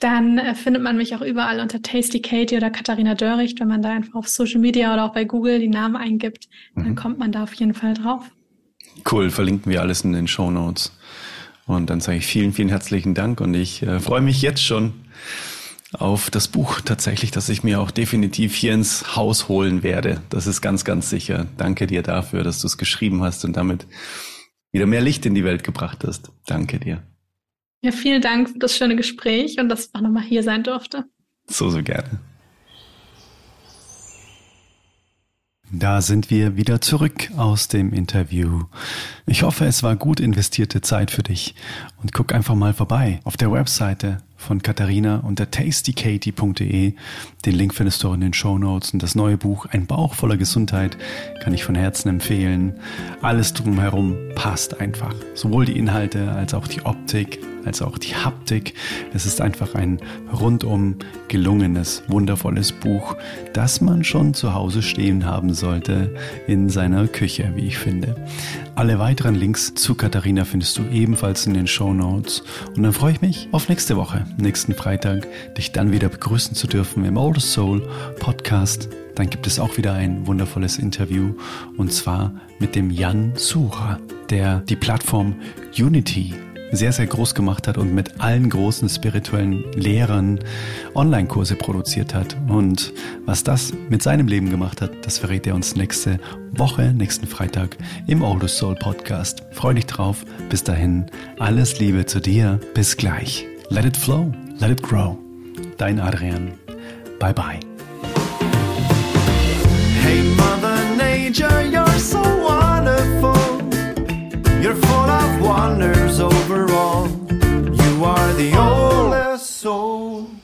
Dann äh, findet man mich auch überall unter Tasty Katie oder Katharina Dörricht. Wenn man da einfach auf Social Media oder auch bei Google die Namen eingibt, mhm. dann kommt man da auf jeden Fall drauf. Cool, verlinken wir alles in den Show Notes. Und dann sage ich vielen, vielen herzlichen Dank und ich äh, freue mich jetzt schon auf das Buch tatsächlich, dass ich mir auch definitiv hier ins Haus holen werde. Das ist ganz, ganz sicher. Danke dir dafür, dass du es geschrieben hast und damit wieder mehr Licht in die Welt gebracht hast. Danke dir. Ja, vielen Dank für das schöne Gespräch und dass ich auch nochmal hier sein durfte. So, so gerne. Da sind wir wieder zurück aus dem Interview. Ich hoffe, es war gut investierte Zeit für dich und guck einfach mal vorbei auf der Webseite von Katharina unter tastykatie.de. Den Link findest du auch in den Show Notes und das neue Buch Ein Bauch voller Gesundheit kann ich von Herzen empfehlen. Alles drumherum passt einfach. Sowohl die Inhalte als auch die Optik, als auch die Haptik. Es ist einfach ein rundum gelungenes, wundervolles Buch, das man schon zu Hause stehen haben sollte in seiner Küche, wie ich finde. Alle weiteren Links zu Katharina findest du ebenfalls in den Show Notes. Und dann freue ich mich auf nächste Woche, nächsten Freitag, dich dann wieder begrüßen zu dürfen im Oldest Soul Podcast. Dann gibt es auch wieder ein wundervolles Interview und zwar mit dem Jan Sucher, der die Plattform Unity sehr, sehr groß gemacht hat und mit allen großen spirituellen Lehrern Online-Kurse produziert hat. Und was das mit seinem Leben gemacht hat, das verrät er uns nächste Woche, nächsten Freitag im Oldest Soul Podcast. Freu dich drauf. Bis dahin, alles Liebe zu dir. Bis gleich. Let it flow, let it grow. Dein Adrian. Bye bye. Hey, Mother Nature, you're so wonderful. You're full of wonders overall. You are the oldest soul.